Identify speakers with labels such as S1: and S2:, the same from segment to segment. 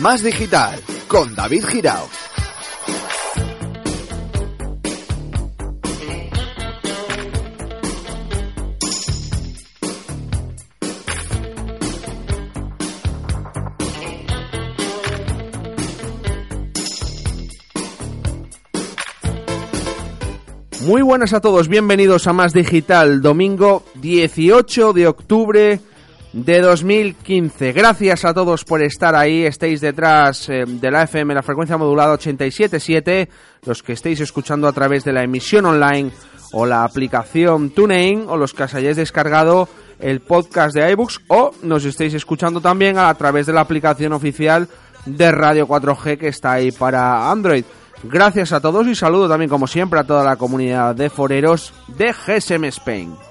S1: Más Digital con David Girao.
S2: Muy buenas a todos, bienvenidos a Más Digital, domingo 18 de octubre de 2015. Gracias a todos por estar ahí, estéis detrás eh, de la FM, la frecuencia modulada 87.7, los que estéis escuchando a través de la emisión online o la aplicación TuneIn o los que os hayáis descargado el podcast de iBooks o nos estéis escuchando también a través de la aplicación oficial de Radio 4G que está ahí para Android. Gracias a todos y saludo también como siempre a toda la comunidad de foreros de GSM Spain.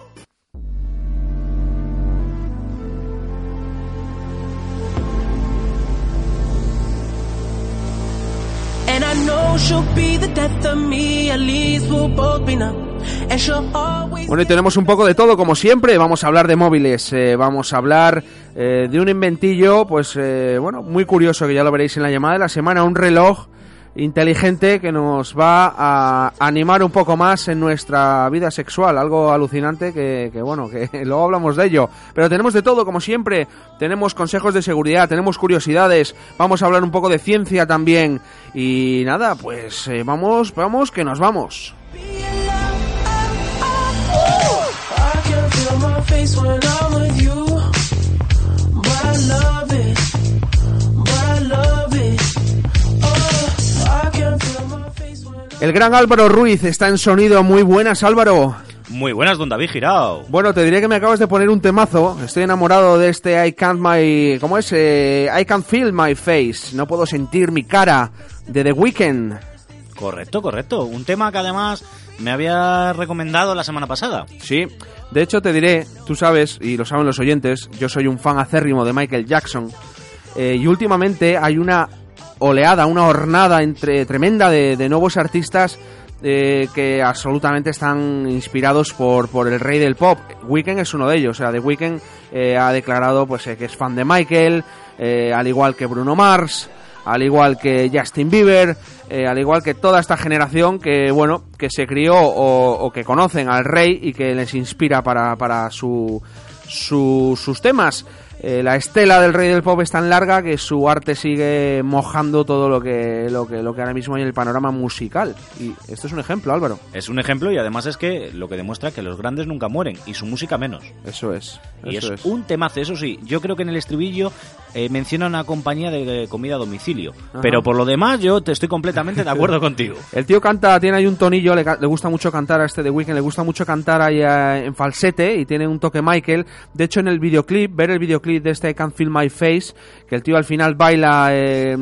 S2: Bueno, y tenemos un poco de todo, como siempre. Vamos a hablar de móviles, eh, vamos a hablar eh, de un inventillo, pues, eh, bueno, muy curioso, que ya lo veréis en la llamada de la semana, un reloj inteligente que nos va a animar un poco más en nuestra vida sexual, algo alucinante que, que, bueno, que luego hablamos de ello. Pero tenemos de todo, como siempre, tenemos consejos de seguridad, tenemos curiosidades, vamos a hablar un poco de ciencia también. Y nada, pues eh, vamos, vamos, que nos vamos. El gran Álvaro Ruiz está en sonido. Muy buenas, Álvaro.
S3: Muy buenas, don David Girao.
S2: Bueno, te diré que me acabas de poner un temazo. Estoy enamorado de este I can't my, ¿cómo es? Eh, I can't feel my face. No puedo sentir mi cara de The Weeknd.
S3: Correcto, correcto. Un tema que además me había recomendado la semana pasada.
S2: Sí. De hecho, te diré, tú sabes y lo saben los oyentes, yo soy un fan acérrimo de Michael Jackson. eh, y últimamente hay una oleada, una hornada entre tremenda de, nuevos artistas eh, que absolutamente están inspirados por, por el rey del pop. Weekend es uno de ellos, o sea, The Weeknd eh, ha declarado pues eh, que es fan de Michael, eh, al igual que Bruno Mars, al igual que Justin Bieber, al igual que toda esta generación que bueno que se crió o, o que conocen al rey y que les inspira para, para su, su- sus temas. Eh, la estela del rey del pop es tan larga que su arte sigue mojando todo lo que, lo que, lo que ahora mismo hay en el panorama musical. Y esto es un ejemplo, Álvaro.
S3: Es un ejemplo y además es que lo que demuestra que los grandes nunca mueren y su música menos.
S2: Eso es.
S3: Y
S2: eso
S3: es, un temazo, eso sí. Yo creo que en el estribillo eh, menciona una compañía de, comida a domicilio.
S2: Ajá.
S3: Pero por lo demás, yo te estoy completamente de acuerdo contigo.
S2: El tío canta, tiene ahí un tonillo, le, le gusta mucho cantar a este de Weekend, le gusta mucho cantar ahí eh, en falsete y tiene un toque Michael. De hecho, en el videoclip, ver el videoclip de este I Can't Feel My Face, que el tío al final baila eh,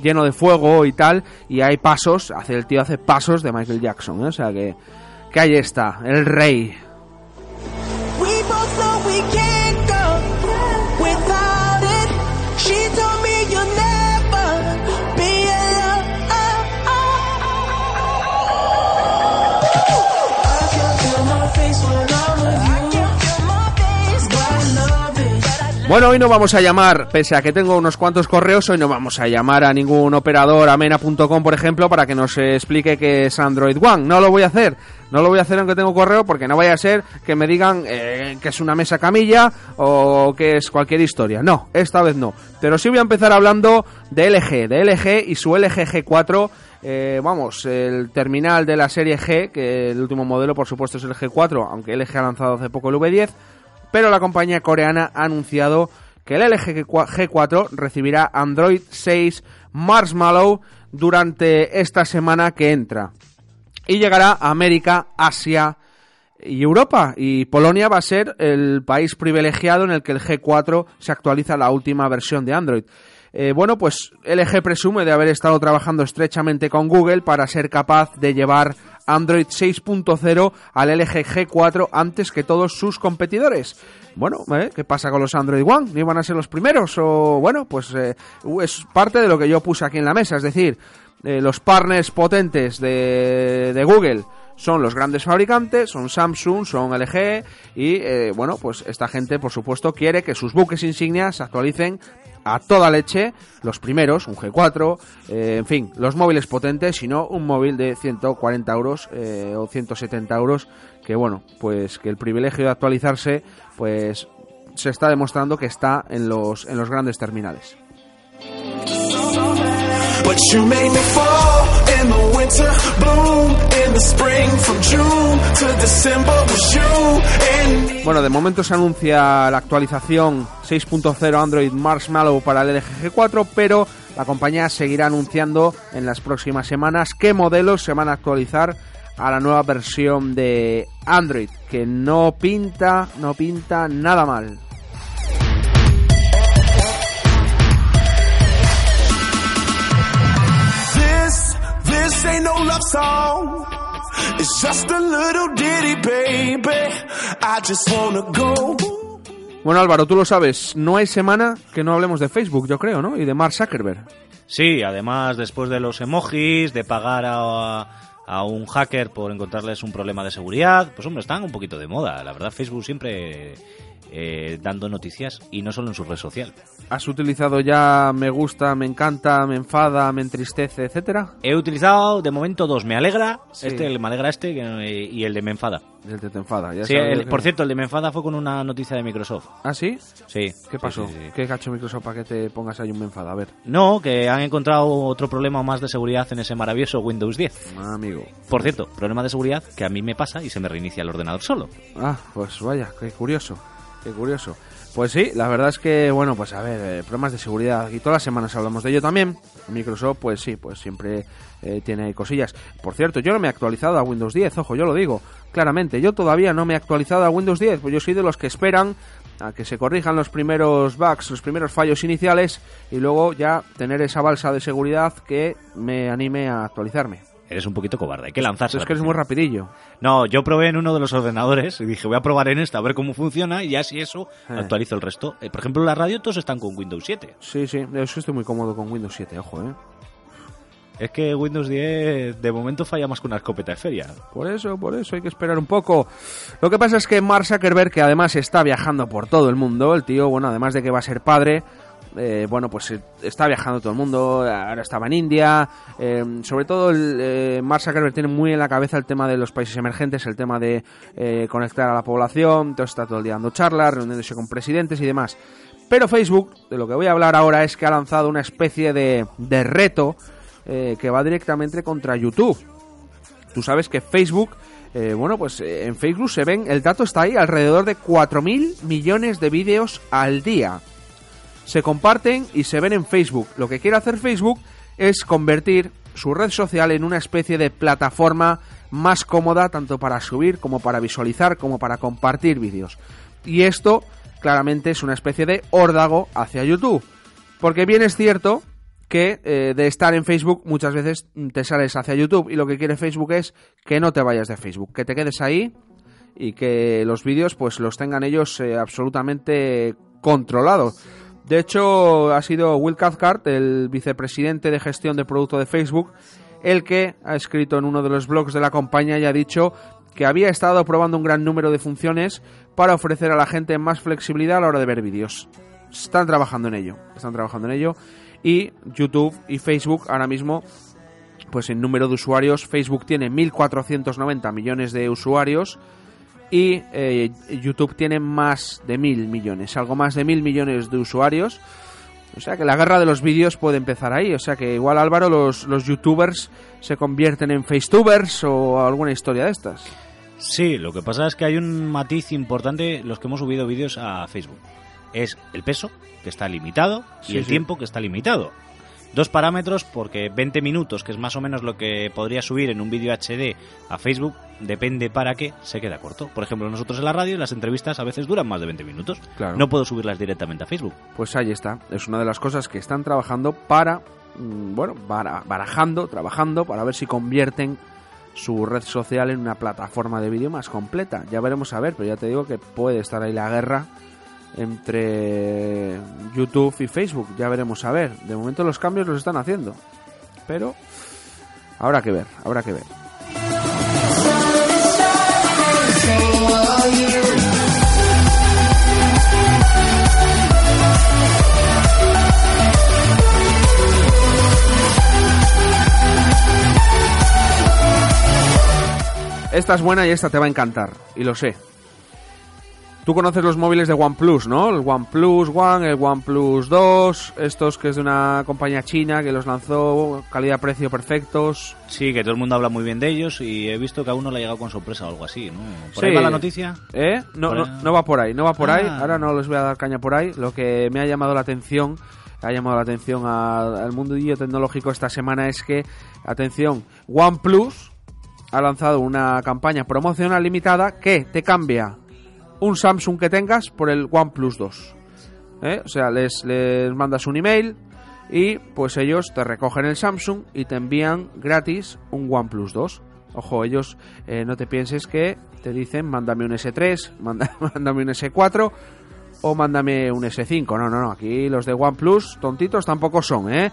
S2: lleno de fuego y tal, y hay pasos, hace el tío hace pasos de Michael Jackson, ¿eh? o sea que, que ahí está, el rey.
S4: We both
S2: Bueno, hoy no vamos a llamar, pese a que tengo unos cuantos correos, hoy no vamos a llamar a ningún operador, amena.com, por ejemplo, para que nos explique qué es Android One. No lo voy a hacer. No lo voy a hacer aunque tengo correo, porque no vaya a ser que me digan eh, que es una mesa camilla o que es cualquier historia. No, esta vez no. Pero sí voy a empezar hablando de LG, de LG y su LG G4. eh, vamos, el terminal de la serie G, que el último modelo, por supuesto, es el G4, aunque LG ha lanzado hace poco el V10 pero la compañía coreana ha anunciado que el LG G4 recibirá Android 6 Marshmallow durante esta semana que entra y llegará a América, Asia y Europa. Y Polonia va a ser el país privilegiado en el que el G4 se actualiza la última versión de Android. Eh, bueno, pues LG presume de haber estado trabajando estrechamente con Google para ser capaz de llevar Android 6.0 al LG G4 antes que todos sus competidores. Bueno, ¿eh? ¿qué pasa con los Android One? ¿No iban a ser los primeros? O bueno, pues eh, es parte de lo que yo puse aquí en la mesa. Es decir, eh, los partners potentes de, de Google son los grandes fabricantes, son Samsung, son LG y eh, bueno, pues esta gente por supuesto quiere que sus buques insignias se actualicen a toda leche, los primeros, un G4, eh, en fin, los móviles potentes, y no un móvil de 140 euros eh, o 170 euros, que bueno, pues que el privilegio de actualizarse, pues se está demostrando que está en los, en los grandes terminales. Bueno, de momento se anuncia la actualización 6.0 Android Marshmallow para el LG G4, pero la compañía seguirá anunciando en las próximas semanas qué modelos se van a actualizar a la nueva versión de Android, que no pinta, no pinta nada mal.
S4: Love song. It's just a little ditty, baby. I just wanna go.
S2: Bueno, Álvaro, tú lo sabes, no hay semana que no hablemos de Facebook, yo creo, ¿no? Y de Mark Zuckerberg.
S3: Sí, además después de los emojis, de pagar a, a un hacker por encontrarles un problema de seguridad, pues hombre, están un poquito de moda. La verdad, Facebook siempre eh, dando noticias y no solo en su red social.
S2: ¿Has utilizado ya me gusta, me encanta, me enfada, me entristece, etcétera?
S3: He utilizado de momento dos. Me alegra,
S2: Sí.
S3: este, el me alegra este que- y el de me enfada.
S2: El que te enfada. Ya
S3: Sí, el- por cierto, el de me enfada fue con una noticia de Microsoft.
S2: ¿Ah, sí?
S3: Sí.
S2: ¿Qué pasó?
S3: Sí, sí, sí.
S2: ¿Qué cacho Microsoft para que te pongas ahí un me enfada? A ver,
S3: No, que han encontrado otro problema más de seguridad en ese maravilloso Windows 10.
S2: ah, amigo.
S3: Por cierto, problema de seguridad que a mí me pasa y se me reinicia el ordenador solo.
S2: Ah, pues vaya, qué curioso, qué curioso. Pues sí, la verdad es que, bueno, pues a ver, eh, problemas de seguridad, y todas las semanas hablamos de ello también. Microsoft, pues sí, pues siempre eh, tiene cosillas. Por cierto, yo no me he actualizado a Windows 10, ojo, yo lo digo claramente, yo todavía no me he actualizado a Windows 10, pues yo soy de los que esperan a que se corrijan los primeros bugs, los primeros fallos iniciales, y luego ya tener esa balsa de seguridad que me anime a actualizarme.
S3: Eres un poquito cobarde, hay que lanzarse.
S2: Es que eres muy rapidillo.
S3: No, yo probé en uno de los ordenadores y dije, voy a probar en esta a ver cómo funciona y ya si eso
S2: Eh.
S3: actualizo el resto. Eh, por ejemplo, la radio todos están con Windows 7.
S2: Sí, sí, yo sí estoy muy cómodo con Windows 7, ojo, eh.
S3: Es que Windows 10 de momento falla más que una escopeta de feria.
S2: Por eso, por eso hay que esperar un poco. Lo que pasa es que Mark Zuckerberg, que además está viajando por todo el mundo, el tío, bueno, además de que va a ser padre, eh, bueno, pues eh, está viajando todo el mundo, ahora estaba en India, eh, sobre todo el, eh, Mark tiene muy en la cabeza el tema de los países emergentes, el tema de conectar a la población, entonces está todo el día dando charlas, reuniéndose con presidentes y demás. Pero Facebook, de lo que voy a hablar ahora, es que ha lanzado una especie de, reto que va directamente contra YouTube. Tú sabes que Facebook, bueno, pues en Facebook se ven, el dato está ahí, alrededor de 4.000 millones de vídeos al día. Se comparten y se ven en Facebook. Lo que quiere hacer Facebook es convertir su red social en una especie de plataforma más cómoda tanto para subir como para visualizar como para compartir vídeos. Y esto claramente es una especie de órdago hacia YouTube. Porque bien es cierto que eh, de estar en Facebook muchas veces te sales hacia YouTube y lo que quiere Facebook es que no te vayas de Facebook, que te quedes ahí y que los vídeos pues los tengan ellos eh, absolutamente controlados. De hecho, ha sido Will Cathcart, el vicepresidente de gestión de producto de Facebook, el que ha escrito en uno de los blogs de la compañía y ha dicho que había estado probando un gran número de funciones para ofrecer a la gente más flexibilidad a la hora de ver vídeos. Están trabajando en ello, están trabajando en ello y YouTube y Facebook ahora mismo pues en número de usuarios Facebook tiene 1490 millones de usuarios y eh, YouTube tiene más de mil millones, algo más de mil millones de usuarios. O sea que la guerra de los vídeos puede empezar ahí. O sea que igual Álvaro, los, los youtubers se convierten en facetubers o alguna historia de estas.
S3: Sí, lo que pasa es que hay un matiz importante los que hemos subido vídeos a Facebook. Es el peso, que está limitado, y
S2: Sí,
S3: el
S2: sí.
S3: tiempo, que está limitado. Dos parámetros porque 20 minutos, que es más o menos lo que podría subir en un vídeo HD a Facebook, depende para qué se queda corto. Por ejemplo, nosotros en la radio las entrevistas a veces duran más de 20 minutos.
S2: Claro.
S3: No puedo subirlas directamente a Facebook.
S2: Pues ahí está. Es una de las cosas que están trabajando para, mm, bueno, bara- barajando, trabajando para ver si convierten su red social en una plataforma de vídeo más completa. Ya veremos a ver, pero ya te digo que puede estar ahí la guerra entre YouTube y Facebook. Ya veremos a ver. De momento los cambios los están haciendo. Pero habrá que ver, habrá que ver. Esta es buena y esta te va a encantar, y lo sé. Tú conoces los móviles de OnePlus, ¿no? El OnePlus One, el OnePlus 2, estos que es de una compañía china que los lanzó, calidad-precio perfectos.
S3: Sí, que todo el mundo habla muy bien de ellos y he visto que a uno le ha llegado con sorpresa o algo así, ¿no? ¿Por ahí
S2: Sí.
S3: va la noticia?
S2: ¿Eh? No, no,
S3: ahí-
S2: no va por ahí, no va por ahí.
S3: Ah.
S2: Ahora no les voy a dar caña por ahí. Lo que me ha llamado la atención, ha llamado la atención al mundillo tecnológico esta semana es que, atención, OnePlus ha lanzado una campaña promocional limitada que te cambia un Samsung que tengas por el OnePlus 2. ¿Eh? O sea, les, mandas un email y pues ellos te recogen el Samsung y te envían gratis un OnePlus 2. Ojo, ellos eh, no te pienses que te dicen mándame un S3, manda- mándame un S4 o mándame un S5. No, no, no. Aquí los de OnePlus tontitos tampoco son, ¿eh?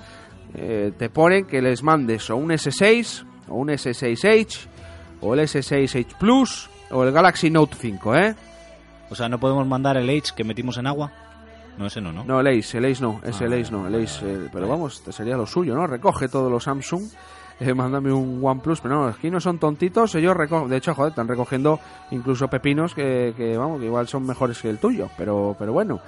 S2: Eh, te ponen que les mandes o un S6 o un S6H o el S6H Plus o el Galaxy Note 5, ¿eh?
S3: O sea, ¿no podemos mandar el H que metimos en agua? No, ese no, ¿no?
S2: No, el Ace, el Ace no, es
S3: Ah,
S2: el Ace no, el Ace, eh, pero vamos, te sería lo suyo, ¿no? Recoge todos los Samsung, eh, mándame un OnePlus, pero no, aquí no son tontitos, ellos recogen, de hecho, joder, están recogiendo incluso pepinos que, que, vamos, que igual son mejores que el tuyo, pero, pero bueno.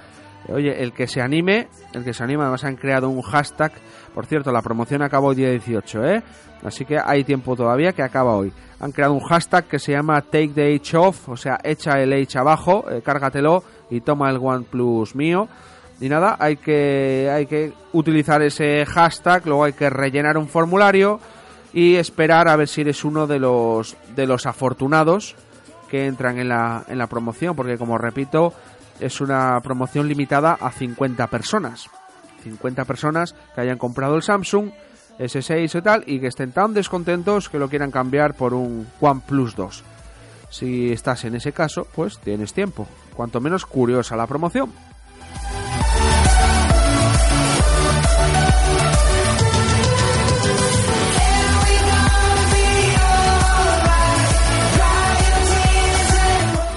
S2: Oye, el que se anime, el que se anime, además han creado un hashtag, por cierto, la promoción acabó el día 18, ¿eh? Así que hay tiempo todavía que acaba hoy. Han creado un hashtag que se llama Take the H off, o sea, echa el H abajo, eh, cárgatelo y toma el OnePlus mío. Y nada, hay que, hay que utilizar ese hashtag, luego hay que rellenar un formulario y esperar a ver si eres uno de los, de los afortunados que entran en la, en la promoción, porque como repito, es una promoción limitada a 50 personas. 50 personas que hayan comprado el Samsung S6 y tal y que estén tan descontentos que lo quieran cambiar por un OnePlus 2. Si estás en ese caso, pues tienes tiempo. Cuanto menos curiosa la promoción.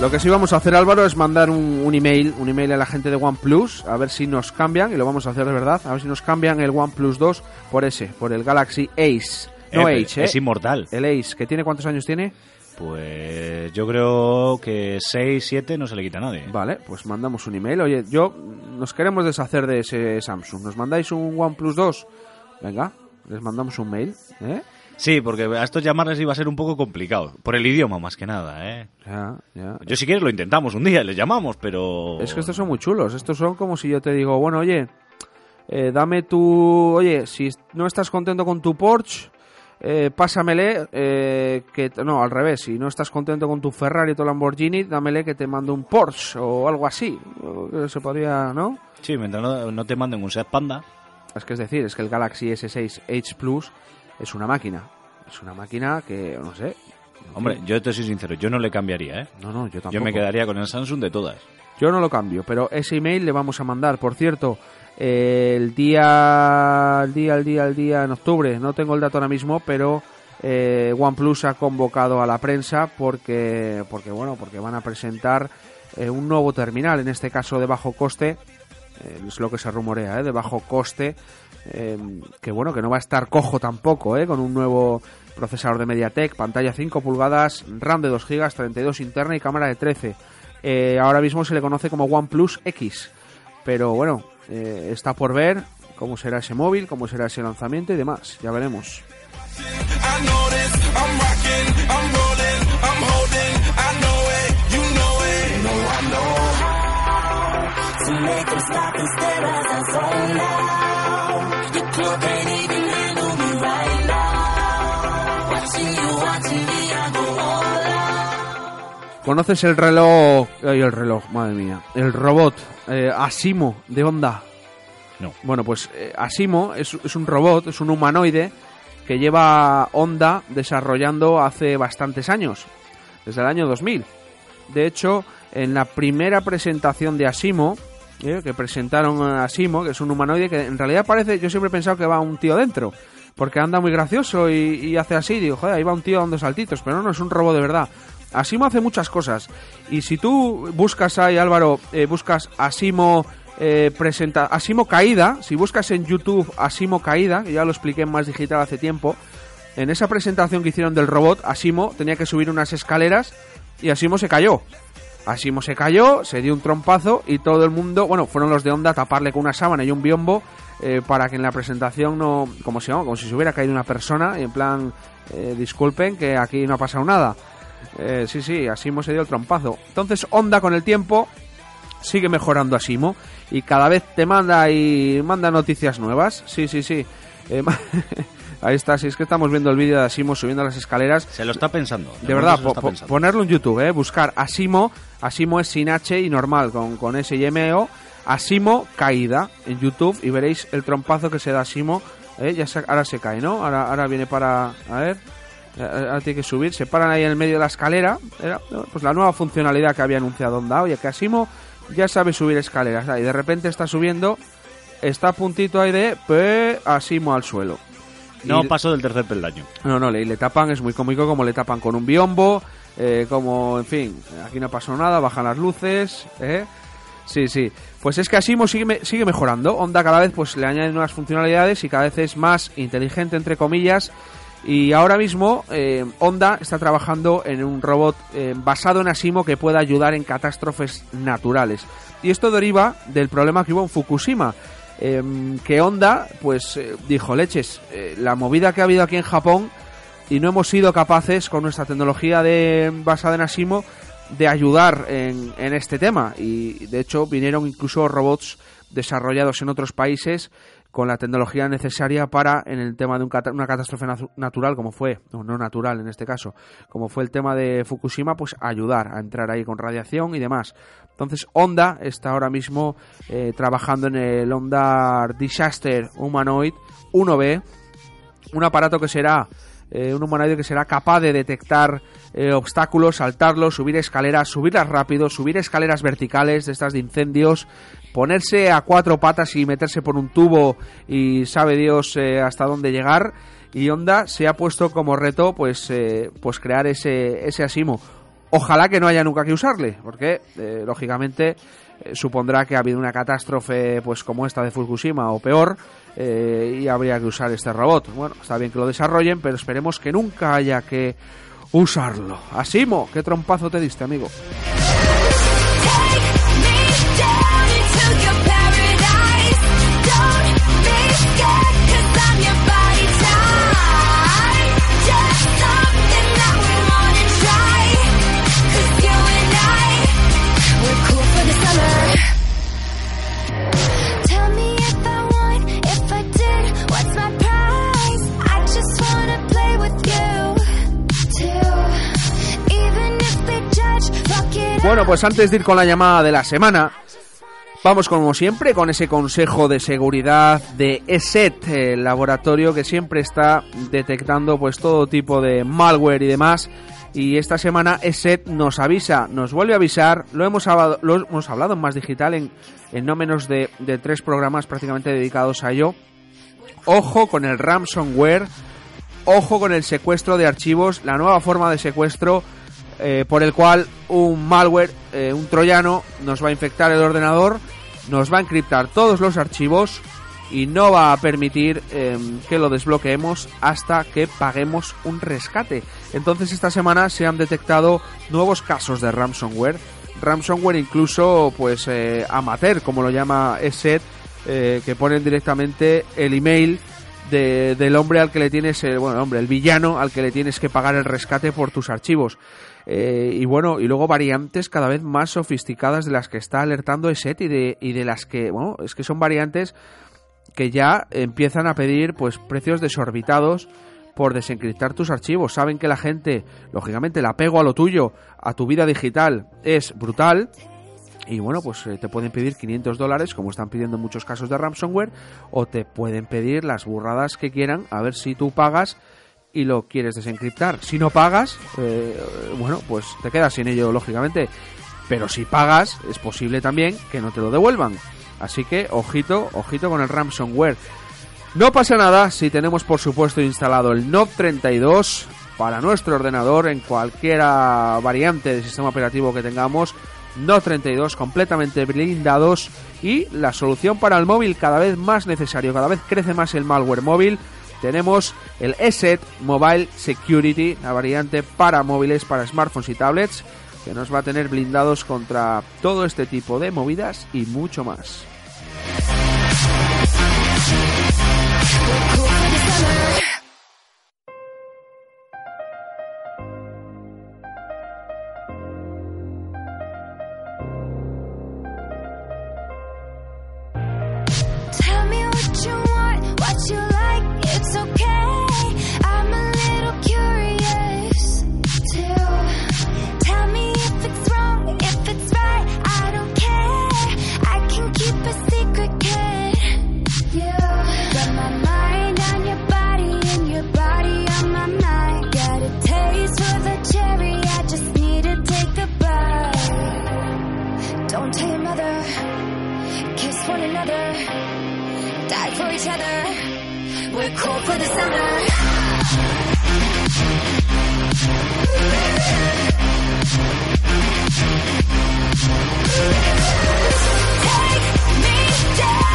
S2: Lo que sí vamos a hacer, Álvaro, es mandar un, un email, un email a la gente de OnePlus, a ver si nos cambian, y lo vamos a hacer de verdad, a ver si nos cambian el OnePlus 2 por ese, por el Galaxy Ace. No
S3: Eh,
S2: H, ¿eh?
S3: Es inmortal.
S2: El Ace, que tiene cuántos años tiene?
S3: Pues yo creo que 6, 7 no se le quita a nadie.
S2: Vale, pues mandamos un email. Oye, yo nos queremos deshacer de ese Samsung. ¿Nos mandáis un OnePlus 2? Venga, les mandamos un mail, ¿eh?
S3: Sí, porque a estos llamarles iba a ser un poco complicado. Por el idioma más que nada, ¿eh?
S2: Ya, ya.
S3: Yo si quieres lo intentamos un día, les llamamos, pero...
S2: Es que estos son muy chulos. Estos son como si yo te digo, bueno, oye, eh, dame tu... Oye, si no estás contento con tu Porsche, eh, pásamele eh, que... No, al revés. Si no estás contento con tu Ferrari o tu Lamborghini, dámele que te mando un Porsche o algo así. Eh, Se podría, ¿no?
S3: Sí, mientras no, no te manden un Seat Panda.
S2: Es que es decir, es que el Galaxy S6 H Plus es una máquina. Es una máquina que, no sé...
S3: Hombre, yo te soy sincero, yo no le cambiaría, ¿eh?
S2: No, no, yo tampoco.
S3: Yo me quedaría con el Samsung de todas.
S2: Yo no lo cambio, pero ese email le vamos a mandar. Por cierto, eh, el día, el día, el día, el día en octubre, no tengo el dato ahora mismo, pero eh, OnePlus ha convocado a la prensa porque, porque bueno, porque van a presentar eh, un nuevo terminal, en este caso de bajo coste, es lo que se rumorea, ¿eh? de bajo coste, eh, que bueno, que no va a estar cojo tampoco, ¿eh? con un nuevo procesador de MediaTek, pantalla 5 pulgadas, RAM de 2 GB, 32 interna y cámara de 13. Eh, ahora mismo se le conoce como OnePlus X, pero bueno, eh, está por ver cómo será ese móvil, cómo será ese lanzamiento y demás, ya veremos.
S4: To make them stop and stare as I zone out. Your club can't even handle me right now. Watching you, watching me, I go all out.
S2: ¿Conoces el reloj? Ay, el reloj, madre mía. El robot eh, Asimo de Honda.
S3: No.
S2: Bueno, pues eh, Asimo es, es un robot, es un humanoide que lleva Honda desarrollando hace bastantes años, desde el año 2000. De hecho, en la primera presentación de Asimo, eh, que presentaron a Asimo, que es un humanoide que en realidad parece, yo siempre he pensado que va un tío dentro, porque anda muy gracioso y, hace así, digo, joder, ahí va un tío dando saltitos, pero no, no es un robot de verdad. Asimo hace muchas cosas. Y si tú buscas ahí, Álvaro, eh, buscas Asimo eh, presenta Asimo Caída, si buscas en YouTube Asimo Caída, que ya lo expliqué en Más Digital hace tiempo, en esa presentación que hicieron del robot, Asimo tenía que subir unas escaleras y Asimo se cayó. Asimo se cayó, se dio un trompazo y todo el mundo, bueno, fueron los de Onda a taparle con una sábana y un biombo eh, para que en la presentación no, como si, como si se hubiera caído una persona y en plan, eh, disculpen que aquí no ha pasado nada. Eh, sí, sí, Asimo se dio el trompazo. Entonces Onda con el tiempo sigue mejorando Asimo y cada vez te manda y manda noticias nuevas. Sí, sí, sí. Eh, ahí está, si es que estamos viendo el vídeo de Asimo subiendo las escaleras.
S3: Se lo está pensando.
S2: De verdad, po-
S3: pensando.
S2: ponerlo en YouTube, eh, buscar Asimo, Asimo es sin H y normal, con, con S y M O, Asimo caída en YouTube y veréis el trompazo que se da Asimo, eh, ya se- ahora se cae, ¿no? Ahora, ahora viene para, a ver, eh, ahora tiene que subir, se paran ahí en el medio de la escalera, era, pues la nueva funcionalidad que había anunciado Onda, oye, que Asimo ya sabe subir escaleras, y de repente está subiendo, está a puntito ahí de, pe, Asimo al suelo.
S3: No
S2: Y-
S3: pasó del tercer peldaño.
S2: no, no, le, le tapan, es muy cómico como le tapan con un biombo, eh, como, en fin, aquí no pasó nada, bajan las luces, ¿eh? Sí, sí. Pues es que Asimo sigue, me- sigue mejorando. Onda cada vez pues le añade nuevas funcionalidades y cada vez es más inteligente, entre comillas. Y ahora mismo eh, Honda está trabajando en un robot eh, basado en Asimo que pueda ayudar en catástrofes naturales. Y esto deriva del problema que hubo en Fukushima. em, que Honda pues dijo, leches, la movida que ha habido aquí en Japón y no hemos sido capaces con nuestra tecnología de, basada en Asimo de ayudar en, en este tema. Y de hecho vinieron incluso robots desarrollados en otros países con la tecnología necesaria para en el tema de una catástrofe natu- natural como fue no, no natural en este caso como fue el tema de Fukushima pues ayudar a entrar ahí con radiación y demás. Entonces Honda está ahora mismo eh, trabajando en el Honda Disaster Humanoid 1B un aparato que será eh, un humanoide que será capaz de detectar eh, obstáculos, saltarlos, subir escaleras, subirlas rápido, subir escaleras verticales de estas de incendios, ponerse a cuatro patas y meterse por un tubo y sabe Dios eh, hasta dónde llegar. Y Honda se ha puesto como reto pues, pues crear ese, ese asimo. Ojalá que no haya nunca que usarle, porque lógicamente supondrá que ha habido una catástrofe pues como esta de Fukushima o peor eh, y habría que usar este robot. Bueno, está bien que lo desarrollen, pero esperemos que nunca haya que usarlo. Asimo, qué trompazo te diste, amigo. Bueno, pues antes de ir con la llamada de la semana, vamos como siempre con ese consejo de seguridad de ESET, el laboratorio que siempre está detectando pues todo tipo de malware y demás. Y esta semana ESET nos avisa, nos vuelve a avisar, lo hemos hablado, lo hemos hablado en Más Digital en, en no menos de, de tres programas prácticamente dedicados a ello. Ojo con el ransomware, ojo con el secuestro de archivos, la nueva forma de secuestro eh, por el cual un malware, eh, un troyano, nos va a infectar el ordenador, nos va a encriptar todos los archivos y no va a permitir eh, que lo desbloqueemos hasta que paguemos un rescate. Entonces esta semana se han detectado nuevos casos de ransomware, ransomware incluso pues eh, amateur, como lo llama ESET, que ponen directamente el email de- del hombre al que le tienes, el, bueno, hombre, el villano al que le tienes que pagar el rescate por tus archivos. Eh, y bueno, y luego variantes cada vez más sofisticadas de las que está alertando ESET y de, y de las que, bueno, es que son variantes que ya empiezan a pedir pues precios desorbitados por desencriptar tus archivos. Saben que la gente, lógicamente, el apego a lo tuyo, a tu vida digital, es brutal. Y bueno, pues eh, te pueden pedir 500 dólares, como están pidiendo en muchos casos de ransomware, o te pueden pedir las burradas que quieran, a ver si tú pagas y lo quieres desencriptar. Si no pagas, eh, bueno, pues te quedas sin ello, lógicamente. Pero si pagas, es posible también que no te lo devuelvan. Así que, ojito, ojito con el ransomware. No pasa nada si tenemos, por supuesto, instalado el NOV 32 para nuestro ordenador en cualquiera variante de sistema operativo que tengamos. NOV 32 completamente blindados y la solución para el móvil cada vez más necesario, cada vez crece más el malware móvil. tenemos el ESET Mobile Security, la variante para móviles, para smartphones y tablets, que nos va a tener blindados contra todo este tipo de movidas y mucho más.
S5: For each other. We're cool for the summer. Take me down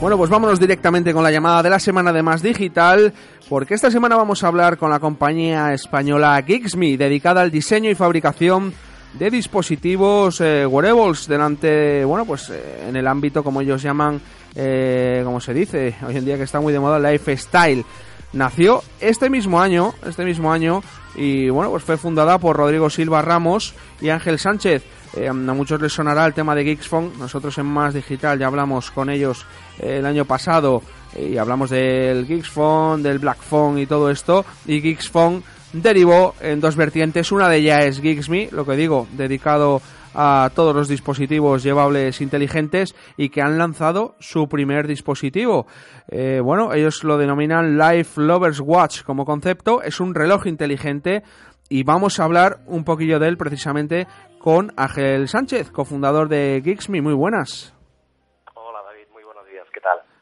S2: Bueno, pues vámonos directamente con la llamada de la semana de Más Digital, porque esta semana vamos a hablar con la compañía española Geeksme, dedicada al diseño y fabricación de dispositivos eh, wearables delante, bueno, pues eh, en el ámbito, como ellos llaman, eh, como se dice, hoy en día que está muy de moda, lifestyle. Nació este mismo año, este mismo año, y bueno, pues fue fundada por Rodrigo Silva Ramos y Ángel Sánchez. Eh, a muchos les sonará el tema de Geeksphone. Nosotros en Más Digital ya hablamos con ellos el año pasado y hablamos del Geeksphone, del Blackphone y todo esto. Y Geeksphone derivó en dos vertientes. Una de ellas es Geeksme, lo que digo, dedicado a todos los dispositivos llevables inteligentes y que han lanzado su primer dispositivo. Eh, bueno, ellos lo denominan Life Lovers Watch como concepto. Es un reloj inteligente y vamos a hablar un poquillo de él precisamente con Ángel Sánchez, cofundador de Geeksme. Muy buenas.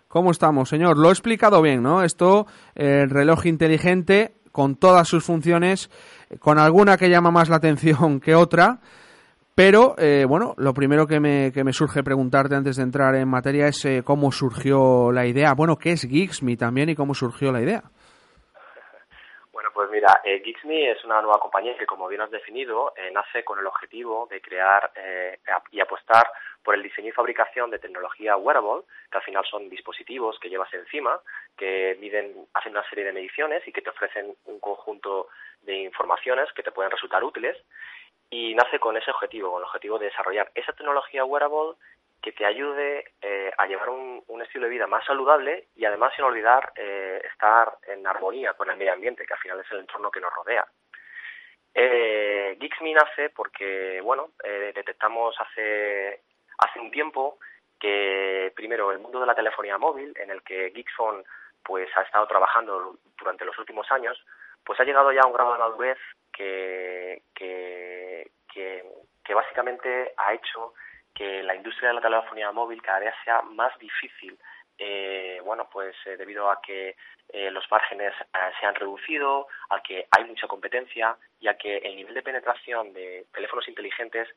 S2: ¿Cómo estamos, señor? Lo he explicado bien, ¿no? Esto, eh, el reloj inteligente con todas sus funciones, con alguna que llama más la atención que otra, pero eh, bueno, lo primero que me, que me surge preguntarte antes de entrar en materia es eh, cómo surgió la idea. Bueno, ¿qué es Geeksme también y cómo surgió la idea?
S6: Pues mira, eh, Geeksme es una nueva compañía que, como bien has definido, eh, nace con el objetivo de crear eh, y apostar por el diseño y fabricación de tecnología wearable, que al final son dispositivos que llevas encima, que miden, hacen una serie de mediciones y que te ofrecen un conjunto de informaciones que te pueden resultar útiles. Y nace con ese objetivo, con el objetivo de desarrollar esa tecnología wearable que te ayude eh, a llevar un, estilo de vida más saludable y además sin olvidar eh, estar en armonía con el medio ambiente, que al final es el entorno que nos rodea. Eh, Geeksme nace porque, bueno, eh, detectamos hace, hace un tiempo que, primero, el mundo de la telefonía móvil, en el que Geekphone pues, ha estado trabajando durante los últimos años, pues ha llegado ya a un grado de madurez que, que, que básicamente ha hecho que la industria de la telefonía móvil cada vez sea más difícil eh, bueno, pues eh, debido a que eh, los márgenes eh, se han reducido, a que hay mucha competencia y a que el nivel de penetración de teléfonos inteligentes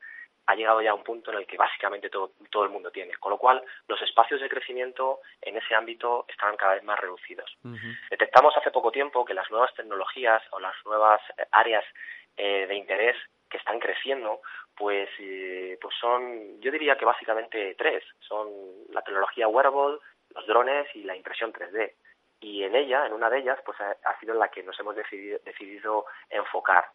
S6: ha llegado ya a un punto en el que básicamente todo, todo el mundo tiene. Con lo cual, los espacios de crecimiento en ese ámbito están cada vez más reducidos. Detectamos hace poco tiempo que las nuevas tecnologías o las nuevas áreas de interés que están creciendo, pues, eh, pues son, yo diría que básicamente tres. Son la tecnología wearable, los drones y la impresión 3D. Y en ella, en una de ellas, pues ha, sido en la que nos hemos decidido, decidido enfocar.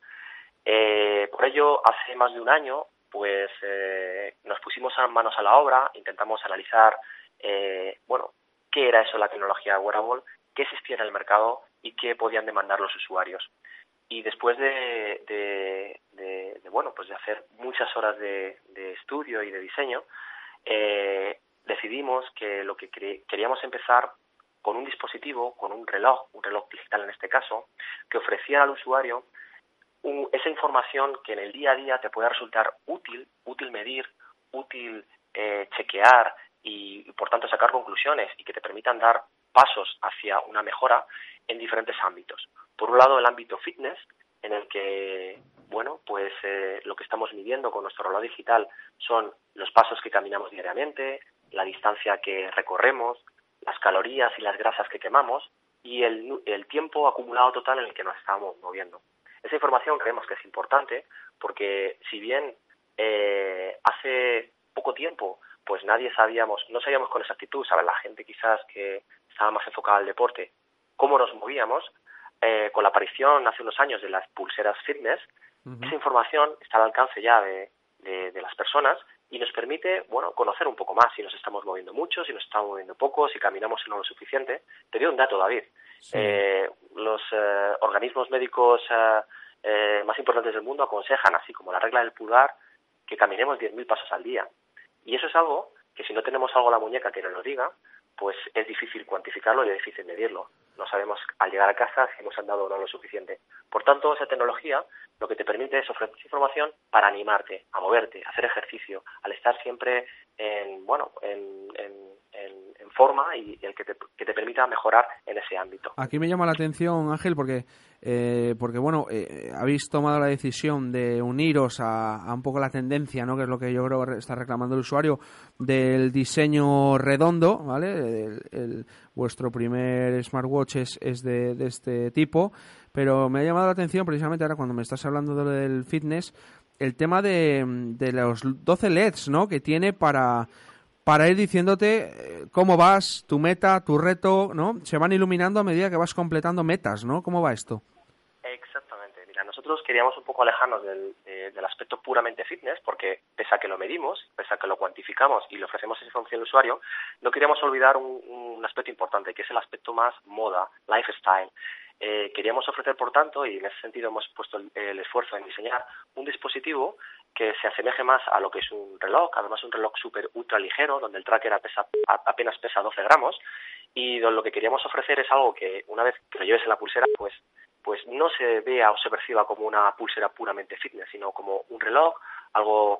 S6: Eh, por ello, hace más de un año, pues eh, nos pusimos manos a la obra, intentamos analizar, eh, bueno, qué era eso la tecnología wearable, qué existía en el mercado y qué podían demandar los usuarios. Y después de, bueno, pues de hacer muchas horas de, estudio y de diseño, eh, decidimos que lo que queríamos empezar con un dispositivo, con un reloj, un reloj digital en este caso, que ofreciera al usuario esa información que en el día a día te pueda resultar útil, útil medir, útil eh, chequear y, y, por tanto sacar conclusiones y que te permitan dar pasos hacia una mejora en diferentes ámbitos. Por un lado, el ámbito fitness, en el que, bueno, pues eh, lo que estamos midiendo con nuestro reloj digital son los pasos que caminamos diariamente, la distancia que recorremos, las calorías y las grasas que quemamos y el, tiempo acumulado total en el que nos estamos moviendo. Esa información creemos que es importante porque si bien eh, hace poco tiempo pues nadie sabíamos, no sabíamos con exactitud, ¿sabes? La gente quizás que estaba más enfocada al deporte, cómo nos movíamos, eh, con la aparición hace unos años de las pulseras fitness, esa información está al alcance ya de, de- de las personas y nos permite, bueno, conocer un poco más si nos estamos moviendo mucho, si nos estamos moviendo poco, si caminamos no lo suficiente. Te doy un dato, David. Eh, los eh, organismos médicos eh, eh, más importantes del mundo aconsejan, así como la regla del pulgar, que caminemos 10.000 pasos al día. Y eso es algo que si no tenemos algo en la muñeca que nos lo diga, pues es difícil cuantificarlo y es difícil medirlo. No sabemos al llegar a casa si hemos andado o no lo suficiente. Por tanto, esa tecnología lo que te permite es ofrecer información para animarte, a moverte, a hacer ejercicio, al estar siempre en, bueno, en, en- en- en forma y el que te, que te permita mejorar en ese ámbito.
S2: Aquí me llama la atención, Ángel, porque, eh, porque bueno, eh, habéis tomado la decisión de uniros a, un poco la tendencia, ¿no? Que es lo que yo creo que está reclamando el usuario, del diseño redondo, ¿vale? El- vuestro primer smartwatch es, es de, este tipo, pero me ha llamado la atención precisamente ahora cuando me estás hablando de del fitness, el tema de, de los 12 LEDs, ¿no? Que tiene para para ir diciéndote eh, cómo vas, tu meta, tu reto, ¿no? Se van iluminando a medida que vas completando metas, ¿no? ¿Cómo va esto?
S6: Exactamente. Mira, nosotros queríamos un poco alejarnos del, de- del aspecto puramente fitness, porque pese a que lo medimos, pese a que lo cuantificamos y le ofrecemos esa información al usuario, no queríamos olvidar un, aspecto importante, que es el aspecto más moda, lifestyle. Eh, queríamos ofrecer, por tanto, y en ese sentido hemos puesto el esfuerzo en diseñar un dispositivo que se asemeje más a lo que es un reloj, además un reloj súper ultra ligero, donde el tracker apenas pesa 12 gramos, y lo que queríamos ofrecer es algo que una vez que lo lleves en la pulsera, pues pues no se vea o se perciba como una pulsera puramente fitness, sino como un reloj, algo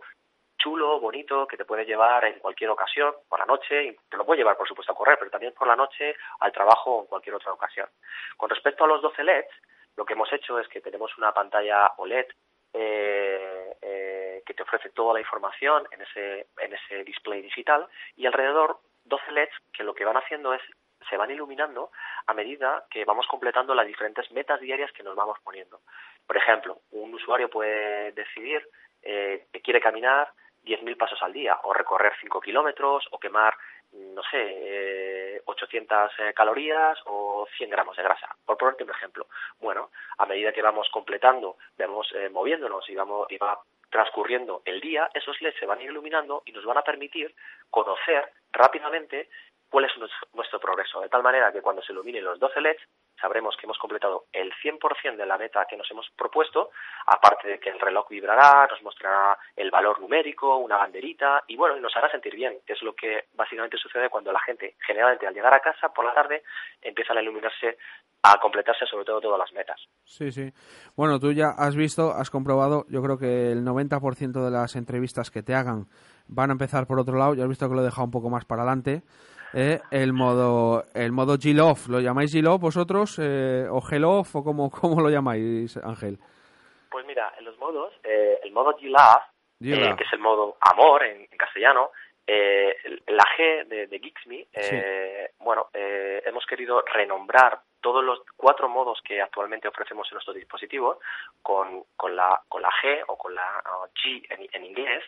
S6: chulo, bonito, que te puede llevar en cualquier ocasión, por la noche, y te lo puede llevar, por supuesto, a correr, pero también por la noche, al trabajo o en cualquier otra ocasión. Con respecto a los 12 LEDs, lo que hemos hecho es que tenemos una pantalla OLED eh, eh, que te ofrece toda la información en ese, en ese display digital y alrededor 12 LEDs que lo que van haciendo es se van iluminando a medida que vamos completando las diferentes metas diarias que nos vamos poniendo. Por ejemplo, un usuario puede decidir eh, que quiere caminar 10.000 pasos al día o recorrer 5 kilómetros o quemar, no sé, eh, 800 eh, calorías o 100 gramos de grasa, por ponerte un ejemplo. Bueno, a medida que vamos completando, vamos eh, moviéndonos y, vamos, y va transcurriendo el día, esos LEDs se van iluminando y nos van a permitir conocer rápidamente cuál es nuestro- nuestro progreso, de tal manera que cuando se iluminen los 12 LEDs sabremos que hemos completado el 100% de la meta que nos hemos propuesto, aparte de que el reloj vibrará, nos mostrará el valor numérico, una banderita y bueno, nos hará sentir bien, que es lo que básicamente sucede cuando la gente, generalmente al llegar a casa por la tarde, empiezan a iluminarse, a completarse sobre todo todas las metas.
S2: Sí, sí. Bueno, tú ya has visto, has comprobado, yo creo que el 90% de las entrevistas que te hagan van a empezar por otro lado, ya has visto que lo he dejado un poco más para adelante. Eh, el modo el modo G-Love, ¿lo llamáis G-Love vosotros? Eh, ¿O G-Love o cómo, cómo lo llamáis, Ángel?
S6: Pues mira, en los modos, eh, el modo G-Love,
S2: G-Love.
S6: eh, que es el modo amor en, en castellano, eh, la G de, de Geeksme, eh, bueno, eh, hemos querido renombrar todos los cuatro modos que actualmente ofrecemos en nuestro dispositivo con, con, la, con la G o con la G en, en inglés.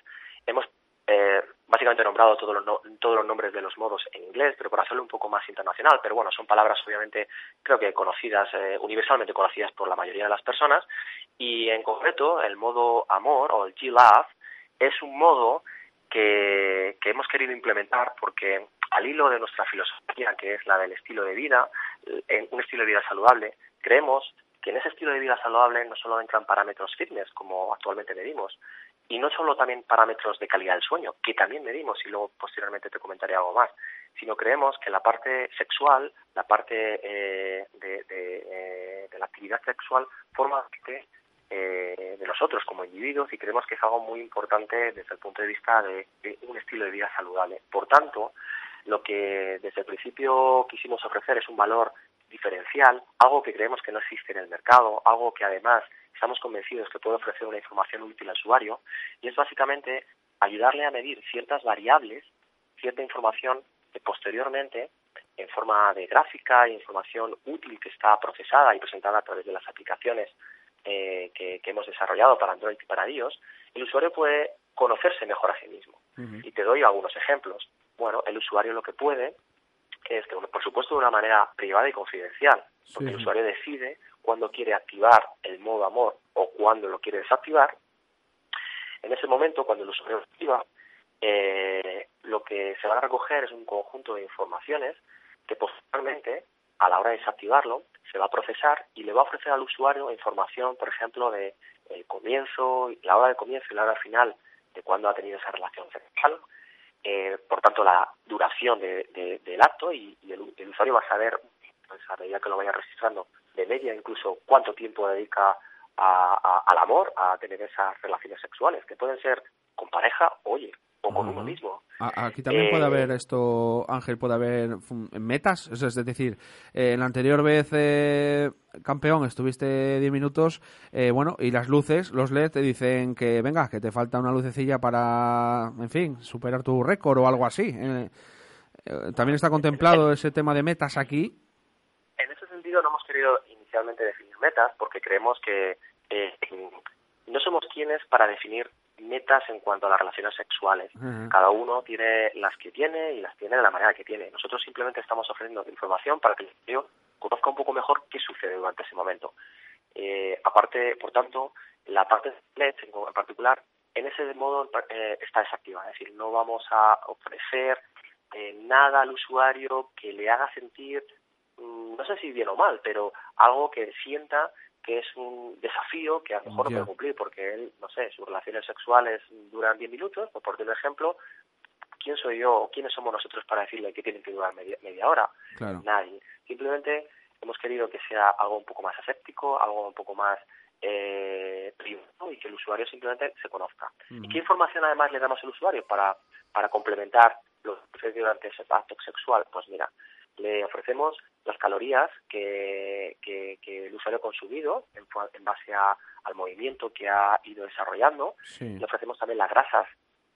S6: Hemos eh, básicamente nombrado todos los, no- todos los nombres de los modos en inglés, pero por hacerlo un poco más internacional. Pero bueno, son palabras obviamente creo que conocidas, eh, universalmente conocidas por la mayoría de las personas. Y en concreto, el modo amor o el G-Love es un modo que, hemos querido implementar porque al hilo de nuestra filosofía, que es la del estilo de vida, un estilo de vida saludable, creemos que en ese estilo de vida saludable no solo entran parámetros fitness, como actualmente medimos, y no solo también parámetros de calidad del sueño, que también medimos y luego posteriormente te comentaré algo más, sino creemos que la parte sexual, la parte eh, de, de, eh, de la actividad sexual forma parte eh, de nosotros como individuos y creemos que es algo muy importante desde el punto de vista de, de un estilo de vida saludable. Por tanto, lo que desde el principio quisimos ofrecer es un valor diferencial, algo que creemos que no existe en el mercado, algo que además estamos convencidos que puede ofrecer una información útil al usuario, y es básicamente ayudarle a medir ciertas variables, cierta información que posteriormente, en forma de gráfica e información útil que está procesada y presentada a través de las aplicaciones eh, que, que hemos desarrollado para Android y para iOS, el usuario puede conocerse mejor a sí mismo. Y te doy algunos ejemplos. Bueno, el usuario lo que puede es que, por supuesto, de una manera privada y confidencial, porque
S2: Sí.
S6: el usuario decide cuándo quiere activar el modo amor o cuándo lo quiere desactivar. En ese momento, cuando el usuario lo activa, eh, lo que se va a recoger es un conjunto de informaciones que posteriormente, a la hora de desactivarlo, se va a procesar y le va a ofrecer al usuario información, por ejemplo, de el comienzo, la hora de comienzo y la hora final de cuándo ha tenido esa relación sexual, eh, por tanto la duración de- de- del acto y, y el, el usuario va a saber, pues, a medida que lo vaya registrando, de media incluso cuánto tiempo dedica a- a- al amor, a tener esas relaciones sexuales, que pueden ser con pareja, oye, o con uno mismo.
S2: Aquí también
S6: Eh,
S2: puede haber esto, Ángel, puede haber metas. Es es decir, eh, en la anterior vez eh, campeón estuviste 10 minutos, eh, bueno, y las luces, los LED te dicen que venga, que te falta una lucecilla para, en fin, superar tu récord o algo así. Eh, eh, también está contemplado ese tema de metas aquí.
S6: En ese sentido no hemos querido inicialmente definir metas porque creemos que eh, no somos quienes para definir metas en cuanto a las relaciones sexuales. Cada uno tiene las que tiene y las tiene de la manera que tiene. Nosotros simplemente estamos ofreciendo información para que el usuario conozca un poco mejor qué sucede durante ese momento. Eh, aparte, por tanto, la parte de LED en particular, en ese modo eh, está desactivada. Es decir, no vamos a ofrecer eh, nada al usuario que le haga sentir, no sé si bien o mal, pero algo que sienta que es un desafío que a lo mejor no puede cumplir porque él, no sé, sus relaciones sexuales duran 10 minutos, por poner un ejemplo, ¿quién soy yo o quiénes somos nosotros para decirle que tienen que durar media, media hora?
S2: Claro.
S6: Nadie. Simplemente hemos querido que sea algo un poco más aséptico, algo un poco más eh, privado y que el usuario simplemente se conozca. ¿Y qué información además le damos al usuario para, para complementar lo que sucede durante ese acto sexual? Pues mira, le ofrecemos las calorías que, que, que el usuario ha consumido en, en base a- al movimiento que ha ido desarrollando.
S2: Sí.
S6: Le ofrecemos también las grasas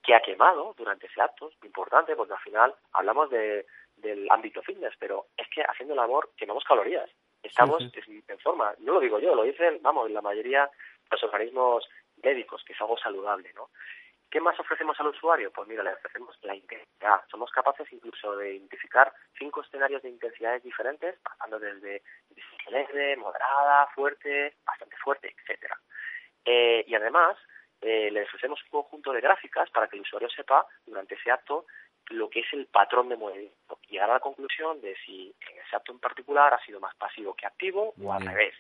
S6: que ha quemado durante ese acto, importante porque al final hablamos de, del ámbito fitness, pero es que haciendo el amor quemamos calorías. Estamos
S2: Sí,
S6: en forma, no lo digo yo, lo dicen, vamos, la mayoría de los organismos médicos, que es algo saludable, ¿no? ¿Qué más ofrecemos al usuario? Pues mira, le ofrecemos la intensidad. Somos capaces incluso de identificar cinco escenarios de intensidades diferentes, pasando desde leve, moderada, fuerte, bastante fuerte, etcétera. Eh, y además, eh, le ofrecemos un conjunto de gráficas para que el usuario sepa durante ese acto lo que es el patrón de movimiento y llegar a la conclusión de si en ese acto en particular ha sido más pasivo que activo o al
S2: Bien.
S6: revés.